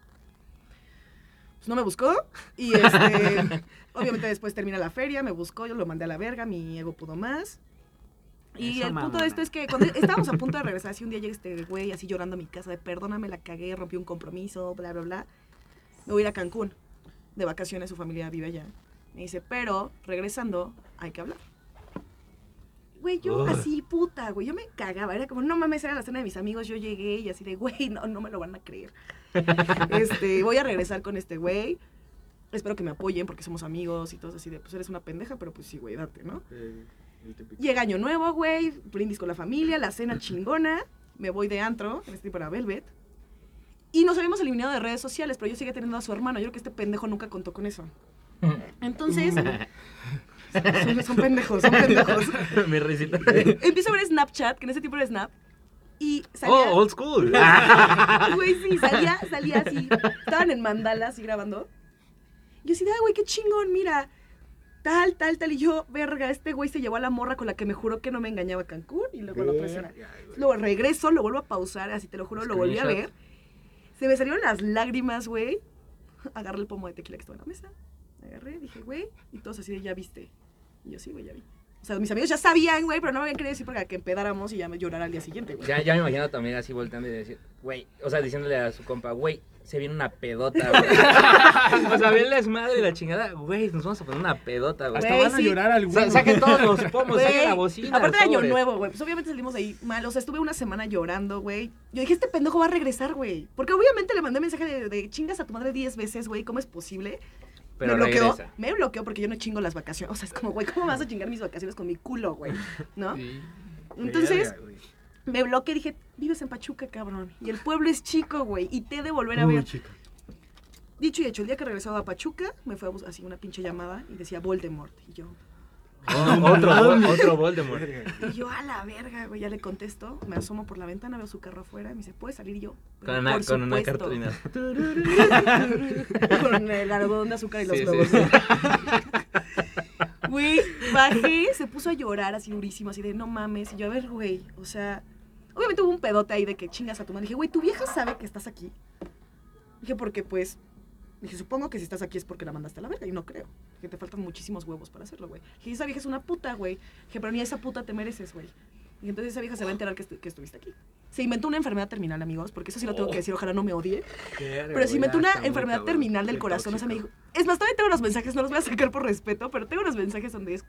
Pues no me buscó. Y este, obviamente después termina la feria, me buscó, yo lo mandé a la verga, mi ego pudo más. Y Eso, el punto de esto es que cuando estábamos a punto de regresar, así un día llega este güey así llorando a mi casa de perdóname, la cagué, rompí un compromiso, bla, bla, bla. Me voy a ir a Cancún. De vacaciones, su familia vive allá. Me dice, pero regresando, hay que hablar. Güey, yo así, puta, güey, yo me cagaba. Era como, no mames, era la cena de mis amigos, yo llegué y así de, güey, no, no me lo van a creer. este, voy a regresar con este güey. Espero que me apoyen porque somos amigos y todos así de, pues eres una pendeja, pero pues sí, güey, date, ¿no? Eh. Llega Año Nuevo, güey, brindis con la familia, la cena chingona, me voy de antro, en este tiempo era Velvet, y nos habíamos eliminado de redes sociales, pero yo seguía teniendo a su hermano, yo creo que este pendejo nunca contó con eso. Entonces, son, son pendejos, son pendejos. Risita. Empiezo a ver Snapchat, que en ese tiempo era Snap, y salía... Oh, old school. Güey, sí, salía, salía así. Estaban en mandala así grabando. Y yo así, ay, güey, qué chingón, mira. Tal, tal, tal. Y yo, verga, este güey se llevó a la morra con la que me juró que no me engañaba a Cancún. Y luego lo presioné. Luego regreso, lo vuelvo a pausar, así te lo juro, lo volví a ver. Se me salieron las lágrimas, güey. Agarré el pomo de tequila que estaba en la mesa. Agarré, dije, güey. Y todos así de, ya viste. Y yo, sí, güey, ya vi. O sea, mis amigos ya sabían, güey, pero no me habían querido decir para que empedáramos y ya me llorara al día siguiente, güey. Ya, ya me imagino a tu amiga así volteando y decir, güey, o sea, diciéndole a su compa, güey, se viene una pedota, güey. o sea, verles madre y la chingada, güey, nos vamos a poner una pedota, güey. Hasta Güey, van a llorar Sa- algunos. saquen todos los pomos, Güey, saquen la bocina. Aparte de año nuevo, güey. Pues obviamente salimos ahí mal. O sea, estuve una semana llorando, güey. Yo dije, este pendejo va a regresar, güey. Porque obviamente le mandé mensaje de, de chingas a tu madre 10 veces, güey. ¿Cómo es posible? Pero me bloqueó. regresa. Me bloqueó porque yo no chingo las vacaciones. O sea, es como, güey, ¿cómo vas a chingar mis vacaciones con mi culo, güey? ¿No? Sí. Entonces, Verga, me bloqueé y dije, vives en Pachuca, cabrón. Y el pueblo es chico, güey. Y te he de volver a Uy, ver. chica. Dicho y hecho, el día que regresaba a Pachuca, me fue a así una pinche llamada y decía Voldemort. Y yo, Oh, otro, otro Voldemort. Y yo, a la verga, güey, ya le contesto. Me asomo por la ventana, veo su carro afuera. Y me dice, ¿puedes salir? Y yo, Con una, "Por con una supuesto". cartulina. con el algodón de azúcar y los Sí, globos. sí. Güey, bajé, se puso a llorar así durísimo, así de, no mames. Y yo, a ver, güey, o sea... Obviamente hubo un pedote ahí de que chingas a tu madre. Dije, güey, ¿tu vieja sabe que estás aquí? Dije, porque pues... Dije, supongo que si estás aquí es porque la mandaste a la verga. Y no creo. Que te faltan muchísimos huevos para hacerlo, güey. Dije, esa vieja es una puta, güey. Dije, pero ni a esa puta te mereces, güey. Y entonces esa vieja se va a enterar que, estu- que estuviste aquí. Se inventó una enfermedad terminal, amigos, porque eso sí lo tengo que decir, ojalá no me odie. Pero se inventó una enfermedad cabrón. terminal del corazón. O sea, me tóxico. dijo. Es más, todavía tengo los mensajes, no los voy a sacar por respeto, pero tengo unos mensajes donde es.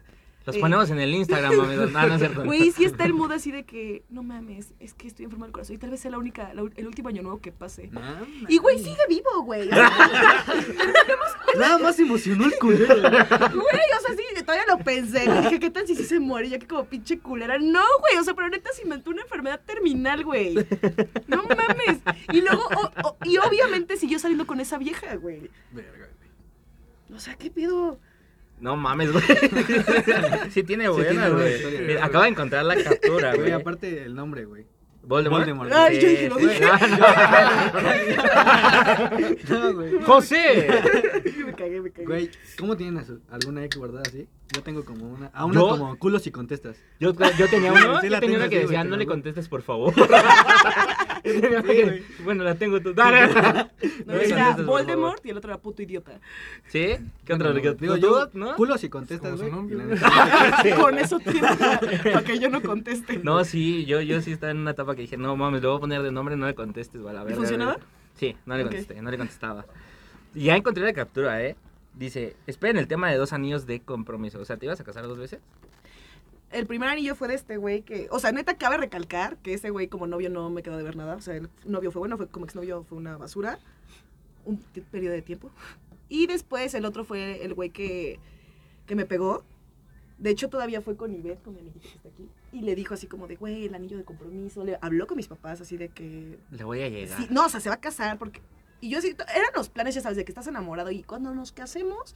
Los Eh, ponemos en el Instagram, amigos. No, no es cierto. Güey, sí está el mood así de que, no mames, es que estoy enfermo del corazón y tal vez sea la única, la el último año nuevo que pase. No, Y güey, sigue vivo, güey. Nada más emocionó el culero. Güey, o sea, sí, todavía lo pensé. Le dije, ¿qué tal si sí se muere? Ya que como pinche culera. No, güey, o sea, pero neta se inventó una enfermedad terminal, güey. No mames. Y luego, o- o- y obviamente siguió saliendo con esa vieja, güey. Verga, güey. O sea, ¿qué pedo? No mames, güey. sí tiene buena, güey. Acabo de encontrar la captura, Güey, güey. aparte el nombre, güey. Voldemort. Voldemort. Ay, yo dije, lo Sí, dije. No, güey. ¡José! Me cagué, me cagué. Güey, ¿cómo tienen alguna ex guardada así? Yo tengo como una. A una ¿Yo? como culos y contestas. Yo, yo tenía uno, Sí yo la tenía una que decía, no le contestes, por favor. Sí, que- bueno, la tengo tú. Dale. No, era Voldemort y el otro era puto idiota. ¿Sí? ¿Qué? Bueno, ¿Qué- Digo yo, no? culos y contestas, güey. Con eso tiene para que yo no conteste. No, sí, yo, yo sí estaba en una etapa que dije, no mames, le voy a poner de nombre, no le contestes, güey, a la ¿Y verga, funcionaba? güey. Sí, no le contesté, no le contestaba. Ya encontré la captura, ¿eh? Dice, esperen el tema de dos anillos de compromiso. O sea, ¿te ibas a casar dos veces? El primer anillo fue de este güey que, o sea, neta cabe recalcar que ese güey como novio no me quedó de ver nada. O sea, el novio fue bueno, fue como exnovio fue una basura. Un periodo de tiempo. Y después el otro fue el güey que, que me pegó. De hecho, todavía fue con Ivette, con mi amiguita que está aquí. Y le dijo así como de, güey, el anillo de compromiso. Le habló con mis papás así de que... Le voy a llegar. Sí, no, o sea, se va a casar porque... Y yo así, eran los planes, ya sabes, de que estás enamorado y cuando nos casemos...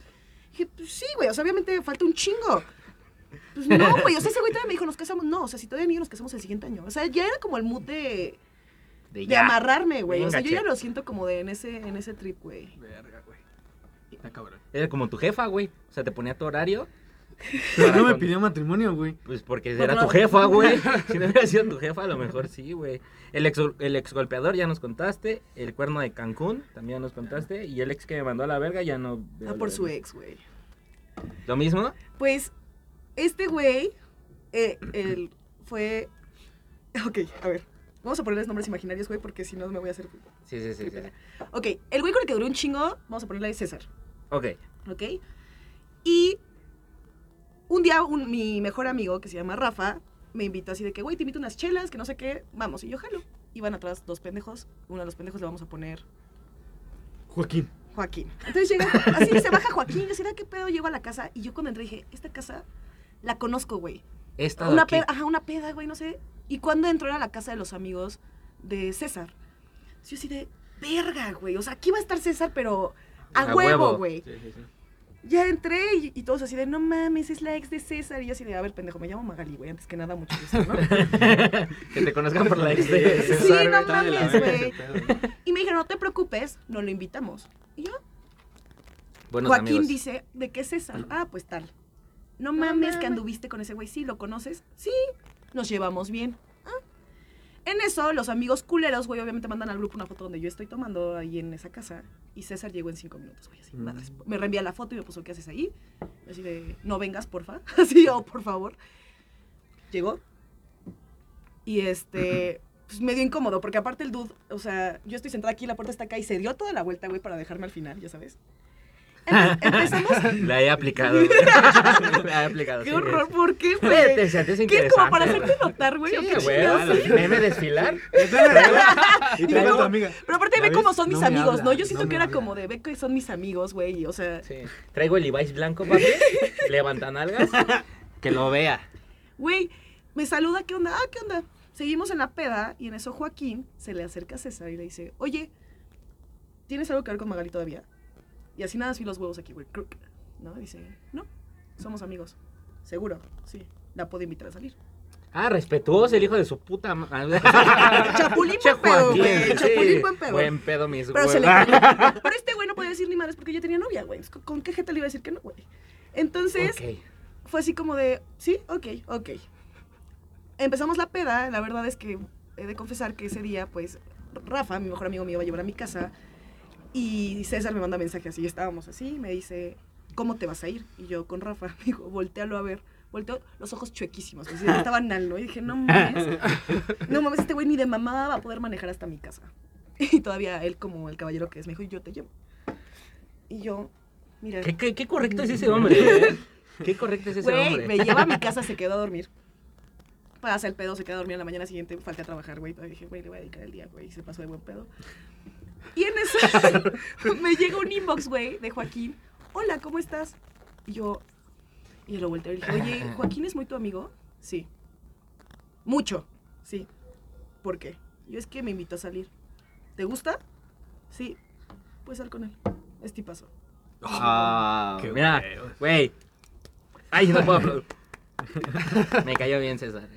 Dije, pues sí, güey, o sea, obviamente falta un chingo. Pues no, güey, o sea, ese güey todavía me dijo, nos casamos. No, o sea, si todavía ni nos casamos el siguiente año. O sea, ya era como el mood de, De amarrarme, güey. O sea, yo ya lo siento como de en ese, en ese trip, güey. Verga, güey. Está cabrón. Era como tu jefa, güey. O sea, te ponía tu horario. Pero no me pidió matrimonio, güey. Pues porque Por era tu jefa, güey. Si no hubiera sido tu jefa, a lo mejor sí, güey. El ex, el ex golpeador ya nos contaste. El cuerno de Cancún también nos contaste. Y el ex que me mandó a la verga ya no. Ah, por su ex, güey. ¿Lo mismo? Pues, este güey, eh, él fue... Ok, a ver. Vamos a ponerles nombres imaginarios, güey, porque si no me voy a hacer... Sí, sí, sí. sí. Ok, el güey con el que duró un chingo, vamos a ponerle César. Ok. ¿ok? Y un día un- mi mejor amigo, que se llama Rafa, me invitó así de que, güey, te invito unas chelas, que no sé qué, vamos, y yo jalo. Iban atrás dos pendejos, uno de los pendejos le vamos a poner Joaquín. Joaquín. Entonces llega, así se baja Joaquín, yo decía, ¿qué pedo? Llego a la casa, y yo cuando entré dije, esta casa la conozco, güey. He estado Una aquí. peda, ajá, una peda, güey, no sé. Y cuando entró era la casa de los amigos de César. Yo así de, verga, güey, o sea, aquí va a estar César, pero a, A huevo, huevo. güey. Sí, sí, sí. Ya entré y, y todos así de, no mames, es la ex de César. Y yo así de, a ver, pendejo, me llamo Magali, güey, antes que nada, mucho gusto, ¿no? que te conozcan por la ex de Sí, César, no de la mames, güey. Y me dijeron, no te preocupes, no lo invitamos. Y yo, Buenos Joaquín amigos. dice, ¿de qué César? Ah, pues tal. No mames, que anduviste con ese güey. Sí, ¿lo conoces? Sí, nos llevamos bien. En eso, los amigos culeros, güey, obviamente mandan al grupo una foto donde yo estoy tomando ahí en esa casa. Y César llegó en cinco minutos, güey. Así, Mm. madres. Me reenvía la foto y me puso, ¿qué haces ahí? Así de, no vengas, porfa. Así, o por favor. Llegó. Y este, pues medio incómodo, porque aparte el dude, o sea, yo estoy sentada aquí, la puerta está acá y se dio toda la vuelta, güey, para dejarme al final, ya sabes. Empe- empezamos. La he aplicado, güey. La he aplicado. Qué sí. horror, ¿por qué, Güey, te sientes ¿Qué? interesante. ¿Como para hacerte notar, güey? ¿O Sí, qué güey. Meme desfilar. Y luego- tu amiga. Pero aparte ¿Ya ve cómo son mis No me amigos, habla, ¿no? Yo siento no que me era habla. como de ve que son mis amigos, güey. O sea, Sí. Traigo el Levi's blanco, papi. Levanta nalgas. Que lo vea. güey, me saluda, ¿qué onda? Ah, ¿qué onda? Seguimos en la peda y en eso Joaquín se le acerca a César y le dice, oye, ¿tienes algo que ver con Magali todavía? Y así nada, así los huevos aquí, güey. ¿No? Dice, no, somos amigos. Seguro, sí. La puedo invitar a salir. Ah, respetuoso el hijo de su puta madre. Chapulín buen pedo, güey. sí. Chapulín buen pedo. Buen pedo, mis Pero se le. Pero este güey no podía decir ni madres porque ya tenía novia, güey. ¿Con- ¿Con qué jeta le iba a decir que no, güey? Entonces, fue así como de, sí, ok, ok. Empezamos la peda, la verdad es que he de confesar que ese día, pues, Rafa, mi mejor amigo, me iba a llevar a mi casa y César me manda mensaje así, estábamos así, me dice, ¿cómo te vas a ir? Y yo con Rafa, me dijo, voltealo a ver. Volteo los ojos chuequísimos, al, ¿no? Y dije, no mames, no mames, este güey ni de mamá va a poder manejar hasta mi casa. Y todavía él, como el caballero que es, me dijo, yo te llevo. Y yo, mira, ¿Qué, qué, qué correcto es ese hombre, ¿eh? Qué correcto es ese Güey, hombre. me lleva a mi casa, se quedó a dormir. Pasa el pedo, se queda a dormir en la mañana siguiente, falté a trabajar, güey. Dije, güey, le voy a dedicar el día, güey. Y se pasó de buen pedo. Y en eso me llega un inbox, güey, de Joaquín. Hola, ¿cómo estás? Y yo, y yo lo volteé y le dije, oye, ¿Joaquín es muy tu amigo? Sí. Mucho, sí. ¿Por qué? Yo es que me invitó a salir. ¿Te gusta? Sí. Pues sal con él. Es tipazo. Ah, Qué mira, güey. Ay, no puedo aplaudir. Me cayó bien César.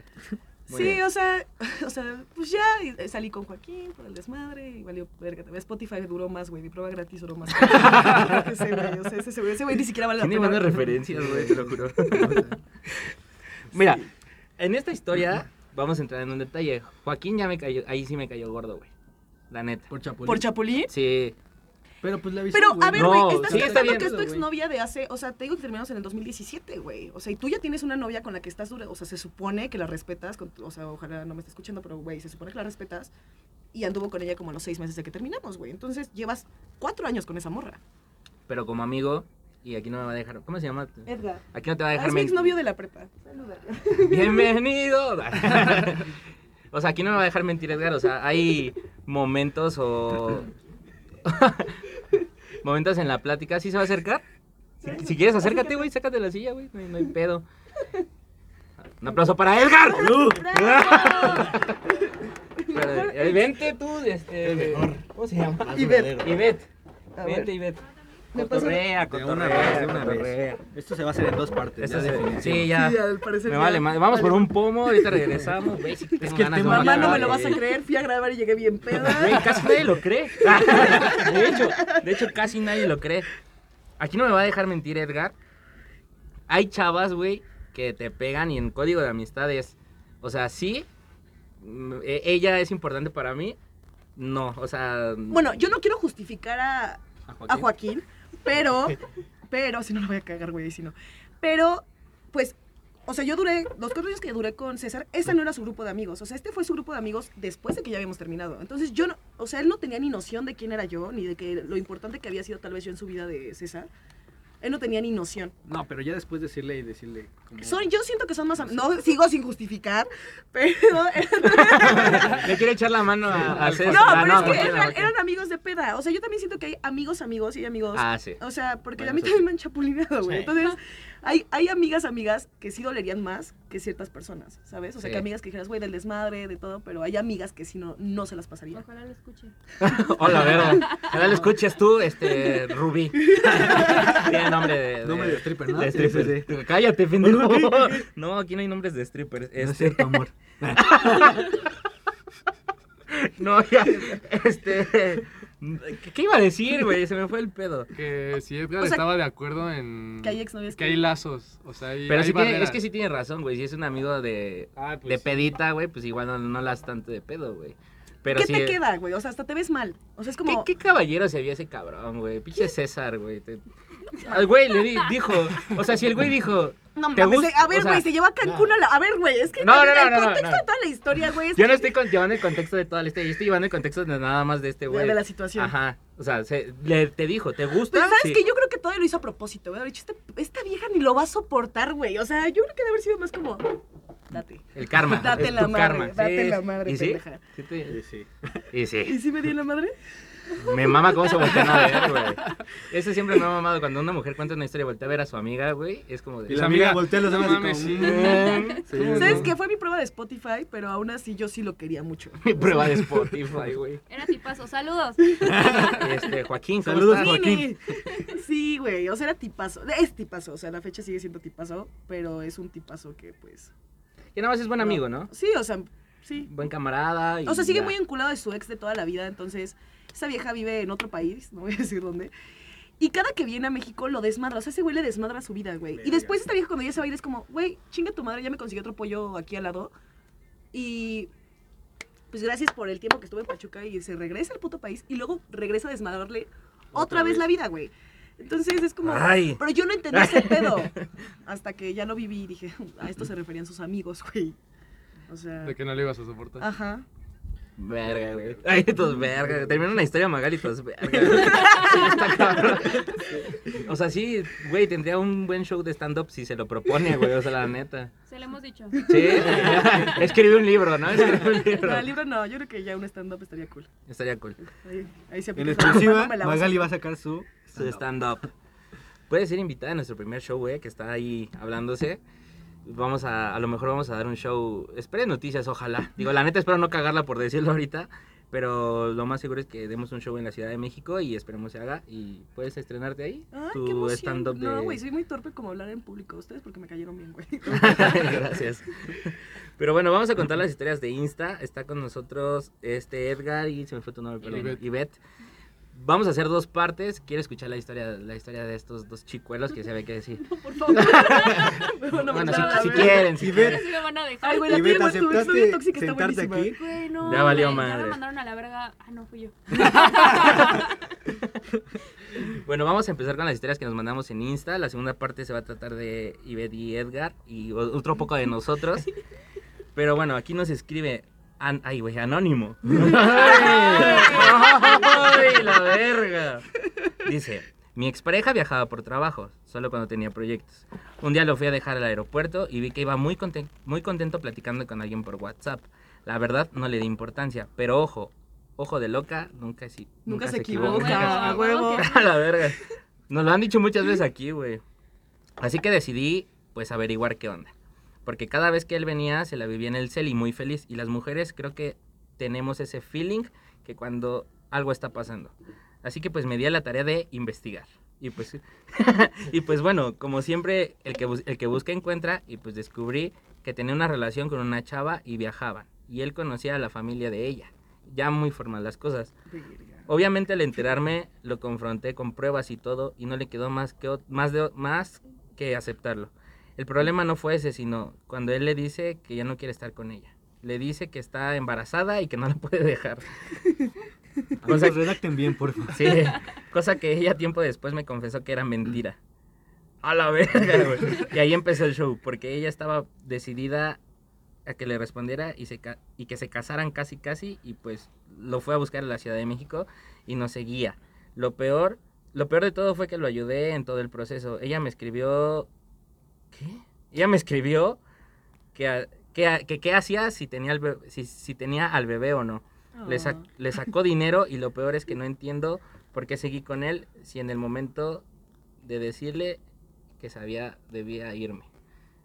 Muy sí, bien. o sea, o sea, pues ya y, eh, salí con Joaquín por el desmadre y valió verga. Spotify duró más, güey. Mi prueba gratis duró más. ese güey, o sea, ese güey, ese güey ni siquiera vale la Tiene pena. buenas referencias, güey, te lo juro. Mira, en esta historia vamos a entrar en un detalle. Joaquín ya me cayó, ahí sí me cayó gordo, güey. La neta. Por Chapulín. ¿Por Chapulín? Sí. Pero pues la avisó, Pero, a ver, No, güey, estás sí, pensando que es tu exnovia de hace, o sea, te digo que terminamos en el 2017, güey. O sea, y tú ya tienes una novia con la que estás dura, o sea, se supone que la respetas, con o sea, ojalá no me esté escuchando, pero, güey, se supone que la respetas. Y anduvo con ella como a los seis meses de que terminamos, güey. Entonces, llevas cuatro años con esa morra. Pero como amigo, y aquí no me va a dejar. ¿Cómo se llama? Edgar. Aquí no te va a dejar es mi exnovio de la prepa. Saluda. Bienvenido. o sea, aquí no me va a dejar mentir Edgar. O sea, hay momentos o. momentos en la plática. ¿Sí se va a acercar? Si, si quieres, acércate, güey. Sácate de la silla, güey. No, hay- no hay pedo. Un aplauso para Edgar. Pero, eh, vente tú, este. ¿Cómo se llama? Ivette. Ivette. Vente, Ivette. Cotorrea, De una cotorrea. Esto se va a hacer en dos partes. Ya se- sí, ya. Sí, Me ya- vale, vamos por un pomo, ahorita regresamos. Si tengo que un Mamá, no me lo vas a creer. Fui a grabar y llegué bien peda. Güey, casi nadie lo cree. De hecho, de hecho, casi nadie lo cree. Aquí no me va a dejar mentir, Edgar. Hay chavas, güey, que te pegan y en código de amistad es. O sea, sí, mm, e- ella es importante para mí. No, o sea. Bueno, yo no quiero justificar a, a Joaquín, pero, pero, si no lo voy a cagar, güey, si no. Pero, pues, o sea, yo duré, los cuatro años que duré con César, ese no era su grupo de amigos. O sea, este fue su grupo de amigos después de que ya habíamos terminado. Entonces, yo no, o sea, él no tenía ni noción de quién era yo, ni de que lo importante que había sido tal vez yo en su vida de César. Él no tenía ni noción. No, pero ya después decirle y decirle. Como... Son, yo siento que son más... No, sigo sin justificar, pero... Le quiere echar la mano a, a César. No, Ah, pero es que Joaquín, eran, eran amigos de peda. O sea, yo también siento que hay amigos, amigos y amigos. Ah, sí. O sea, porque Bueno, a mí también sí. me han chapulineado, güey. Sí. Entonces, hay, hay amigas, amigas que sí dolerían más que ciertas personas, ¿sabes? O sea, Sí. que amigas que dijeras, güey, del desmadre, de todo, pero hay amigas que sí no, no se las pasaría. Ojalá lo escuche. Hola, Vero. Ojalá lo escuches tú, este, Rubí. Tiene nombre de... Nombre de stripper, ¿no? De stripper. sí, sí. Cállate, pendejo. No, aquí no hay nombres de strippers. No es Este, cierto, amor. no, ya, este... ¿Qué, qué iba a decir, güey? Se me fue el pedo. Que si Edgar O sea, estaba de acuerdo en. que hay exnovias Que que- hay lazos. O sea, hay, Pero hay sí tiene, es que sí tiene razón, güey. Si es un amigo de, Ah, de pues, pedita, güey, pues igual no, no la has tanto de pedo, güey. Pero ¿Qué sí... te queda, güey? O sea, hasta te ves mal. O sea, es ¿Qué, como... qué caballero se vio ese cabrón, güey? Pinche César, güey. Te- Al güey le di- dijo, o sea, si el güey dijo, No ¿te mames, gusta? a ver, O sea, güey, se llevó a Cancún a la... A ver, güey, es que No, no, el contexto no. de toda la historia, güey, Yo no que- estoy con- llevando el contexto de toda la historia, yo estoy llevando el contexto de nada más de este de, güey. de la situación. Ajá, o sea, se- le, te dijo, ¿te gusta? Pues, ¿sabes Sí. qué? Yo creo que todo lo hizo a propósito, güey. Este- esta vieja ni lo va a soportar, güey. O sea, yo creo que debe haber sido más como... Date. El karma, Date es la tu madre, karma. date Sí, la madre, ¿Y sí? pendeja. Sí te- Sí, sí. Y ¿Y sí. si me di en la madre? Me mama cómo se voltean a ver, güey. Eso siempre me ha mamado. Cuando una mujer cuenta una historia y voltea a ver a su amiga, güey, es como Y de... la amiga amiga, voltea los no demás y como, sí. "Mm". Sí, ¿Sabes ¿no? qué? Fue mi prueba de Spotify, pero aún así yo sí lo quería mucho. Mi prueba de Spotify, güey. Era tipazo. Saludos. Este, Joaquín, ¿cómo Saludos, estás? Joaquín. Sí, güey. O sea, era tipazo. Es tipazo. O sea, la fecha sigue siendo tipazo, pero es un tipazo que, pues. Que nada más es buen amigo, ¿no? Sí, o sea, sí. Buen camarada. y O sea, sigue ya. muy enculado de su ex de toda la vida, entonces esa vieja vive en otro país, no voy a decir dónde. Y cada que viene a México lo desmadra, o sea, ese güey le desmadra su vida, güey. Y después esta vieja cuando ya se va a ir es como, güey, chinga tu madre, ya me consiguió otro pollo aquí al lado. Y pues gracias por el tiempo que estuve en Pachuca y se regresa al puto país y luego regresa a desmadrarle otra, Otra vez vez. la vida, güey. Entonces es como, Ay. pero yo no entendí ese pedo. Hasta que ya lo viví y dije, a esto se referían sus amigos, güey. O sea, De que no le ibas a soportar. ajá. Verga, güey. Ay, tos verga. Termina una historia Magali, tos verga. güey. Sí, está cabrón. O sea, sí, güey, tendría un buen show de stand-up si se lo propone, güey. O sea, la neta. Se lo hemos dicho. Sí, escribe un libro, ¿no? Escribe un libro. No, el libro no, yo creo que ya un stand-up estaría cool. Estaría cool. Ahí, ahí se En aplica. exclusiva, ¿Cuándo me la vas a Magali va a sacar su Su stand-up. Puede ser invitada a nuestro primer show, güey, que está ahí hablándose. Vamos a, a lo mejor vamos a dar un show. Esperen noticias, ojalá. Digo, la neta espero no cagarla por decirlo ahorita. Pero lo más seguro es que demos un show en la Ciudad de México y esperemos se haga. Y puedes estrenarte ahí. Qué tu stand-up de. No, güey, soy muy torpe como hablar en público. Ustedes porque me cayeron bien, güey. Gracias. Pero bueno, vamos a contar las historias de Insta. Está con nosotros este Edgar y se me fue tu nombre, perdón. Ivette. Vamos a hacer dos partes. Quiero escuchar la historia, la historia de estos dos chicuelos que se ve que decir. Por favor. Bueno, mandar si, si verga. quieren, si quieren. Sí me van a dejar. Ay, güey, la Y Beth, ¿aceptaste tóxica está sentarte buenísima. aquí? Güey, no. Ya valió güey, Ya madre. me mandaron a la verga. Ah, no, fui yo. Bueno, vamos a empezar con las historias que nos mandamos en Insta. La segunda parte se va a tratar de Ivette y Edgar y otro poco de nosotros. Pero bueno, aquí nos escribe. An- ay, güey, anónimo. ¡Ay, la verga! Dice: Mi expareja viajaba por trabajo, solo cuando tenía proyectos. Un día lo fui a dejar al aeropuerto y vi que iba muy, conten- muy contento platicando con alguien por WhatsApp. La verdad, no le di importancia, pero ojo, ojo de loca, nunca, si- Nunca se equivoca. equivoca, a huevo. a la verga. Nos lo han dicho muchas veces aquí, güey. Así que decidí, pues, averiguar qué onda. Porque cada vez que él venía, se la vivía en el cel y muy feliz. Y las mujeres creo que tenemos ese feeling que cuando algo está pasando. Así que, pues, me di a la tarea de investigar. Y pues, y pues bueno, como siempre, el que, el que busca encuentra. Y pues descubrí que tenía una relación con una chava y viajaban. Y él conocía a la familia de ella. Ya muy formal las cosas. Obviamente al enterarme lo confronté con pruebas y todo y no le quedó más que, más de, más que aceptarlo. El problema no fue ese, sino cuando él le dice que ya no quiere estar con ella. Le dice que está embarazada y que no la puede dejar. Amigos, redacten bien, por favor. Sí, cosa que ella tiempo después me confesó que era mentira. A la verga, güey. Y ahí empezó el show, porque ella estaba decidida a que le respondiera y, se y que se casaran casi casi y pues lo fue a buscar a la Ciudad de México y nos seguía. Lo peor, lo peor de todo fue que lo ayudé en todo el proceso. Ella me escribió. Ella me escribió que a- que que qué hacía si tenía al bebé, si, si tenía al bebé o no. Le, sac- Ah. le sacó dinero y lo peor es que no entiendo por qué seguí con él si en el momento de decirle que sabía debía irme.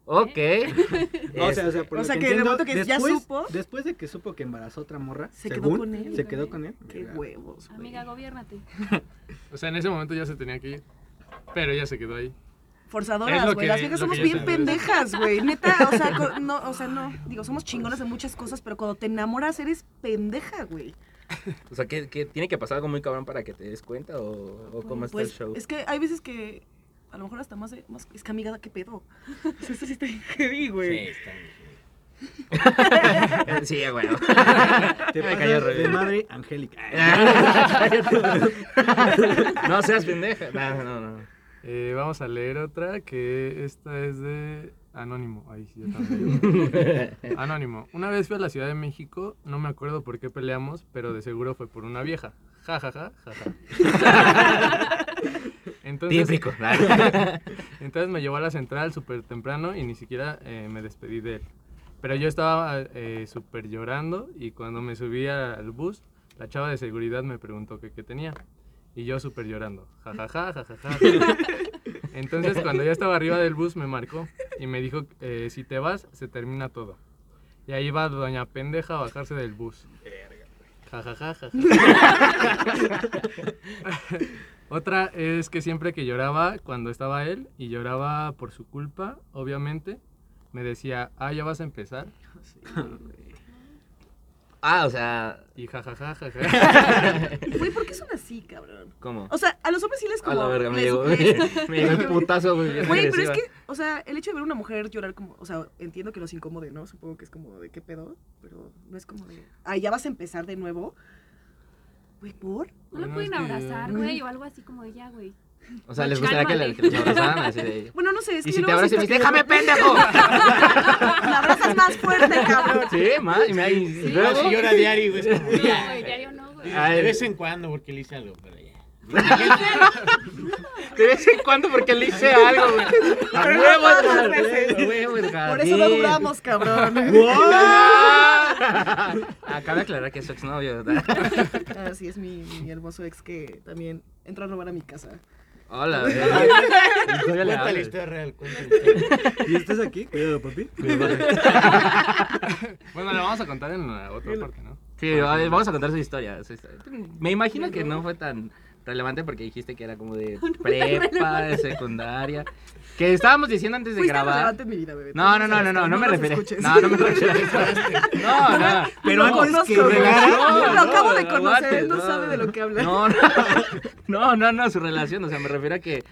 Ok. No, o sea, o sea, por O lo sea, que que en el entiendo, momento que ya después, supo- Después de que supo que embarazó a otra morra, Se quedó con él, Se quedó con él. Qué huevos. Amiga, gobiérnate. O sea, en ese momento ya se tenía que ir. Pero ella se quedó ahí. Forzadoras, güey. Las viejas somos bien pendejas, güey. Neta, o sea, no, o sea, no. Digo, somos chingonas en muchas cosas, pero cuando te enamoras eres pendeja, güey. O sea, que, que tiene que pasar algo muy cabrón para que te des cuenta o, o cómo está Pues, el show. Es que hay veces que a lo mejor hasta más, de- más es que amiga, ¿qué pedo? Esto sí está bien heavy, güey. Sí, güey. Te Me pasas cayó re de bien. madre angélica. no seas pendeja. No, no, no. Eh, vamos a leer otra que esta es de Anónimo. Ahí sí, yo también. Anónimo. Una vez fui a la Ciudad de México, no me acuerdo por qué peleamos, pero de seguro fue por una vieja. Ja, ja, ja, ja, ja. Entonces, Típico. Entonces me llevó a la central súper temprano y ni siquiera eh, me despedí de él. Pero yo estaba eh, súper llorando y cuando me subí al bus, la chava de seguridad me preguntó qué tenía. Y yo súper llorando. Ja, ja, ja, ja, ja, ja. Entonces cuando ya estaba arriba del bus me marcó y me dijo, eh, si te vas, se termina todo. Y ahí va doña pendeja a bajarse del bus. Ja, ja, ja, ja, ja. Otra es que siempre que lloraba cuando estaba él y lloraba por su culpa, obviamente, me decía, ah, ya vas a empezar. Ah, o sea, Y jajaja, jaja. Güey, ¿por qué son así, cabrón? ¿cómo? O sea, a los hombres sí les A como... la verga, me llegó, me llegó el putazo, güey. Güey, pero es que, o sea, el hecho de ver a una mujer llorar como, o sea, entiendo que los incomode, ¿no? Supongo que es como de qué pedo, pero no es como de, ah, ya vas a empezar de nuevo. Güey, ¿por? No lo pueden abrazar, güey, o algo así como ya, güey. O sea, les gustaría que, le- que los abrazaran así de... Bueno, no sé, es que Y si te abrazas y me dices, ¡déjame, pendejo! Me abrazas más fuerte, cabrón. Sí, más, y me Sí. luego- si llora diario, güey. No, güey, diario no, güey. De vez en cuando, porque le hice algo, pero ya. De vez en cuando porque le hice algo, güey. A no Por eso no duramos, cabrón. Acaba de aclarar que es su exnovio, ¿verdad? Así es mi, mi hermoso ex que también entró a robar a mi casa. Hola, güey. Cuenta la historia real. ¿Y estás aquí? Cuidado, papi. Bueno, la vamos a contar en la otra parte, ¿no? Sí, a ver, vamos a contar su historia, su historia. Me imagino que no fue tan relevante porque dijiste que era como de prepa, de secundaria. Que estábamos diciendo antes de Fuiste grabar. relevante en mi vida, bebé. No, no, no, no, no, no me refiero. No, no me refiero. No, no. Pero antes que regalara- Lo acabo de no, conocer, aguante, él no no. sabe de lo que habla. No, no, no, no, no, su relación, o sea, me refiero a que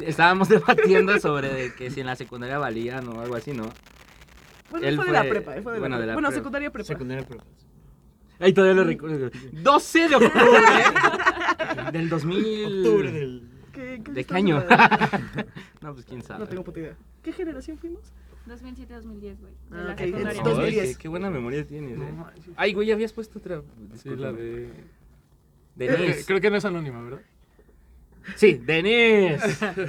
estábamos debatiendo sobre de que si en la secundaria valían o algo así, ¿no? Bueno, Él fue de la prepa, él fue de bueno, la de la prepa. Bueno, prepa. secundaria prepa. Secundaria prepa. Ahí todavía lo recuerdo. 12 de octubre del 2000. Octubre del... ¿Qué, qué ¿De qué año? no, pues quién sabe. No tengo puta idea. ¿Qué generación fuimos? 2007-2010, güey. Ah, la ok, secundaria. es Ay, 2010. qué, qué buena memoria tienes, No eh. Ay, güey, ya habías puesto otra. Sí, disculpa. la de... Denise. Creo que no es anónima, ¿verdad? Sí, Denise.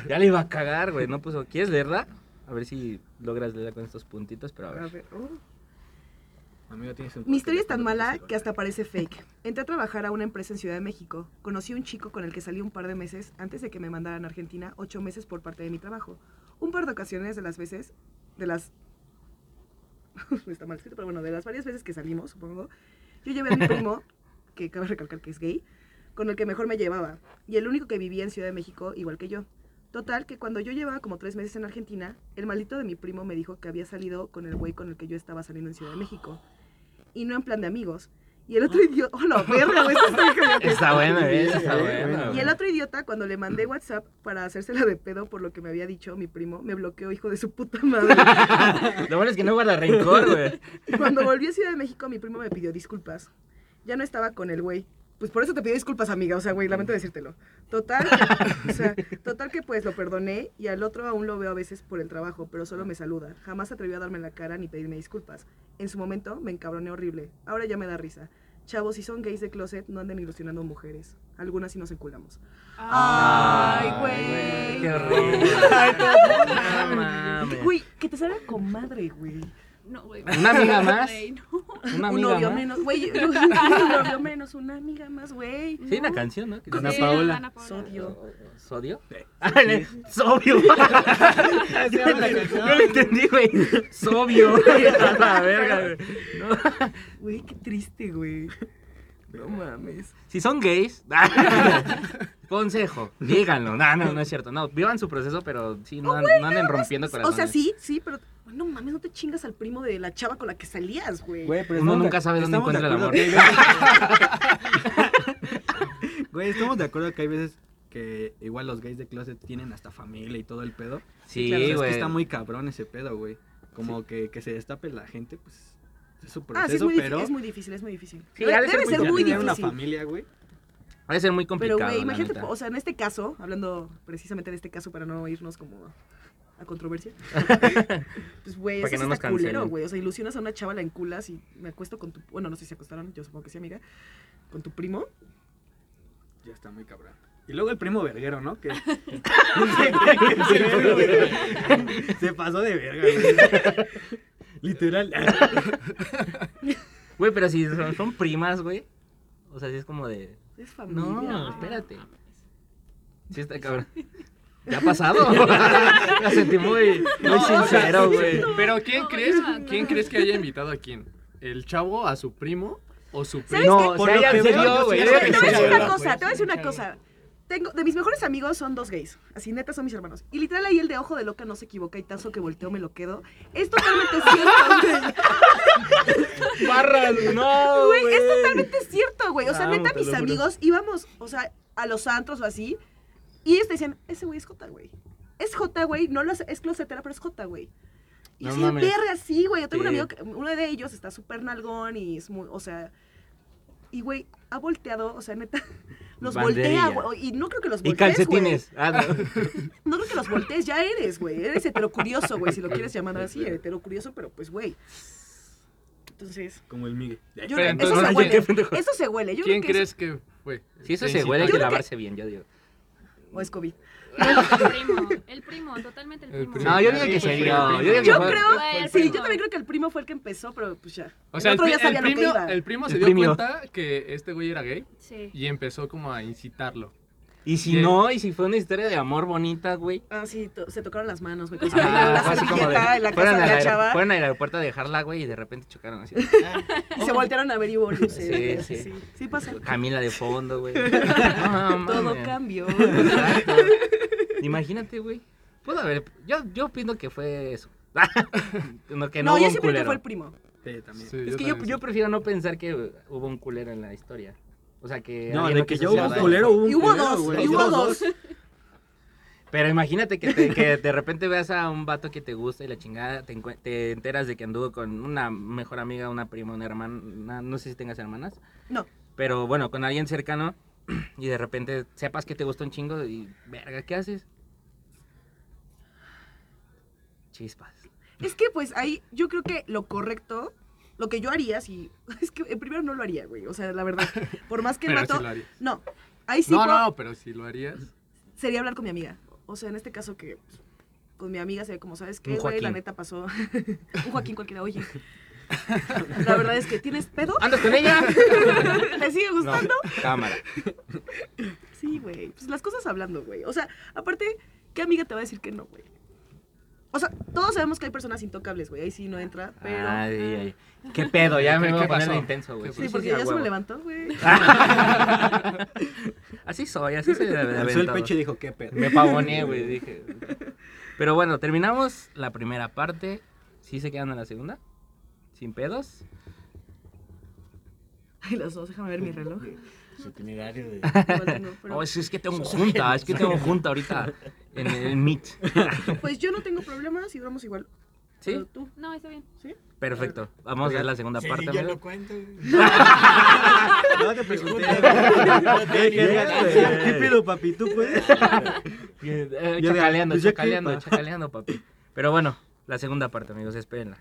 Ya le iba a cagar, güey. No puso. ¿Quieres leerla? A ver si logras leerla con estos puntitos, pero a A ver. ver, oh. Amigo, un Mi historia es tan mala que hasta parece fake. Entré a trabajar a una empresa en Ciudad de México. Conocí a un chico con el que salí un par de meses antes de que me mandaran a Argentina, ocho meses por parte de mi trabajo. Un par de ocasiones de las veces, de las... Está mal escrito, pero bueno, de las varias veces que salimos, supongo, yo llevé a mi primo, que cabe recalcar que es gay, con el que mejor me llevaba, y el único que vivía en Ciudad de México igual que yo. Total, que cuando yo llevaba como tres meses en Argentina, el maldito de mi primo me dijo que había salido con el güey con el que yo estaba saliendo en Ciudad de México. Y no en plan de amigos. Y el otro idiota... ¡Oh, la verga, güey! está buena, ¿eh? Está buena. Y el otro idiota, cuando le mandé WhatsApp para hacérsela de pedo por lo que me había dicho mi primo, me bloqueó, hijo de su puta madre. Lo bueno es que no guarda rencor, güey. Cuando volví a Ciudad de México, mi primo me pidió disculpas. Ya no estaba con el güey. Pues por eso te pido disculpas, amiga. O sea, güey, lamento decírtelo. Total, que- o sea, total que pues lo perdoné y al otro aún lo veo a veces por el trabajo, pero solo me saluda. Jamás se atrevió a darme la cara ni pedirme disculpas. En su momento me encabroné horrible. Ahora ya me da risa. Chavos, si son gays de closet, no anden ilusionando mujeres. Algunas sí nos enculamos. Ay, güey. Qué horrible. No mames. Güey, que te salga comadre, güey. No, güey. ¿Una amiga más? Güey, no. Una Un novio más. menos, güey. Un novio menos, una amiga más, güey. Sí, una canción, ¿no? Con se Sí, Paola. Ana Paola. Sodio. ¿Sodio? Sobio. No lo entendí, güey. Sobio. A la verga, güey. No. Güey, qué triste, güey. No mames. Si son gays, consejo, díganlo. No, no, no es cierto. No, vivan su proceso, pero sí, no, no anden rompiendo O corazones. sea, sí, sí, pero no mames, no te chingas al primo de la chava con la que salías, güey. Güey, pero Uno nunca sabe dónde encuentra el veces- Güey, estamos de acuerdo que hay veces que igual los gays de closet tienen hasta familia y todo el pedo. Sí, Claro, o es que está muy cabrón ese pedo, güey. Como que, que se destape la gente, pues es su ah, sí, es muy, pero difícil, es muy difícil, es muy difícil. Sí, debe ser debe muy ser ya muy tener una difícil. familia, güey. Va a ser muy Pero, complicado. güey, la imagínate, o sea, en este caso, hablando precisamente de este caso para no irnos como a controversia, pues, güey, eso no está culero, güey. O sea, ilusionas a una chava, la enculas y me acuesto con tu... Bueno, no sé si se acostaron, yo supongo que sí, amiga. Con tu primo. Ya está muy cabrón. Y luego el primo verguero, ¿no? Que se pasó de verga, güey. Literal. Güey, pero si son, son primas, güey. O sea, sí es como de. Es familia. No, espérate. Sí está cabrón. ¿Ya ha pasado? Me sentí muy, muy sincero, güey. Pero ¿quién No, crees, no, no. quién crees que haya invitado a quién? ¿El chavo a su primo o su ¿Sabes primo? No, Por se lo que veo, güey. Te voy a decir una cosa, te voy a decir una cosa. Tengo, de mis mejores amigos son dos gays. Así, neta, son mis hermanos. Y literal ahí el de ojo de loca no se equivoca y tazo que volteo me lo quedo. Es totalmente cierto. Barras, no, Güey, es totalmente cierto, güey. O sea, neta, mis amigos íbamos, o sea, a los antros o así. Y ellos te decían, ese güey es J, güey. Es J, güey. No lo hace- es closetera, pero es J, güey. Y No así verga, sí, güey. Yo tengo un amigo, que, uno de ellos está súper nalgón y es muy, o sea. Y, güey, ha volteado, o sea, neta. Los Banderilla. voltea, güey. Y no creo que los Y voltees, calcetines. Ah, no. güey. No creo que los voltees, ya eres, güey. Eres heterocurioso, güey, si lo quieres llamar así, heterocurioso, pero pues, güey. Entonces, Como el Miguel. yo, Pero eso entonces, se oye, huele. Eso se huele. Yo ¿Quién creo que crees que fue? Si eso se huele, hay que lavarse bien, yo digo. Eso- O es COVID. El primo, el primo, totalmente el El primo. No, yo digo que sería. Yo Yo creo, el sí, yo también creo que el primo fue el que empezó, pero pues ya. O sea, el el, otro pri- ya sabía el lo que primo, iba. el primo se El dio primio. cuenta que este güey era gay Sí. y empezó como a incitarlo. Y si Sí. no, y si fue una historia de amor bonita, güey. Ah, sí, to- se tocaron las manos, güey. Ah, la servilleta de- en la fueron casa de al la chava. Fueron al aeropuerto a dejarla, güey, y de repente chocaron así. Y se voltearon a ver y luces. Sí, Sí, sí. sí. Sí pasa. Camila de fondo, güey. No, Todo cambió. Exacto. Imagínate, güey. Pudo haber. Yo, yo opino que fue eso. no, que no, No, hubo yo siempre que fue el primo. Sí, también. Sí, Es que yo, también yo prefiero no pensar que hubo un culero en la historia. O sea, que. No, de que quiso ya hubo un culero, hubo un Y hubo culero, dos, güey. y hubo dos. Pero imagínate que, te- que de repente veas a un vato que te gusta y la chingada, te, te enteras de que anduvo con una mejor amiga, una prima, una hermana, no sé si tengas hermanas, No. pero bueno, con alguien cercano y de repente sepas que te gusta un chingo y, verga, ¿qué haces? Chispas. Es que pues ahí yo creo que lo correcto, lo que yo haría, si. Es que eh, primero no lo haría, güey. O sea, la verdad. Por más que el vato. sí lo harías. no. Ahí sí no, puedo- no, pero si lo harías. sería hablar con mi amiga. O sea, en este caso que pues, con mi amiga sería como, ¿sabes qué, Un güey? La neta pasó. un Joaquín cualquiera, oye. La verdad es que tienes pedo. ¿Andas con ella? ¿Te sigue No, gustando? cámara. Sí, güey. Pues las cosas hablando, güey. O sea, aparte, ¿qué amiga te va a decir que no, güey? O sea, todos sabemos que hay personas intocables, güey. Ahí sí no entra, pero. Ay, ay. ¿Qué pedo? Ya me ¿Qué- voy a poner intenso, güey. Sí, porque ya se me levantó, güey. así soy, así soy Alzó el pecho y dijo, qué pedo. Me pavoneé, güey, dije. Pero bueno, terminamos la primera parte. ¿Sí se quedan en la segunda? ¿Sin pedos? Ay, las dos, déjame ver mi reloj. Su itinerario de. Tengo, pero- Oh, es, es que tengo junta, es que tengo junta ahorita en el Meet. Pues yo no tengo problemas y duramos igual. ¿Sí? Pero tú, No, está bien. ¿sí? Perfecto. Vamos a ver la segunda Sí, parte, yo amigo. lo cuento. No te pregunté. ¿Qué- qué- ¿Qué pedo, papi? ¿Tú puedes? Eh, chacaleando, pues chacaleando, chacaleando, papi. Pero bueno, la segunda parte, amigos, espérenla.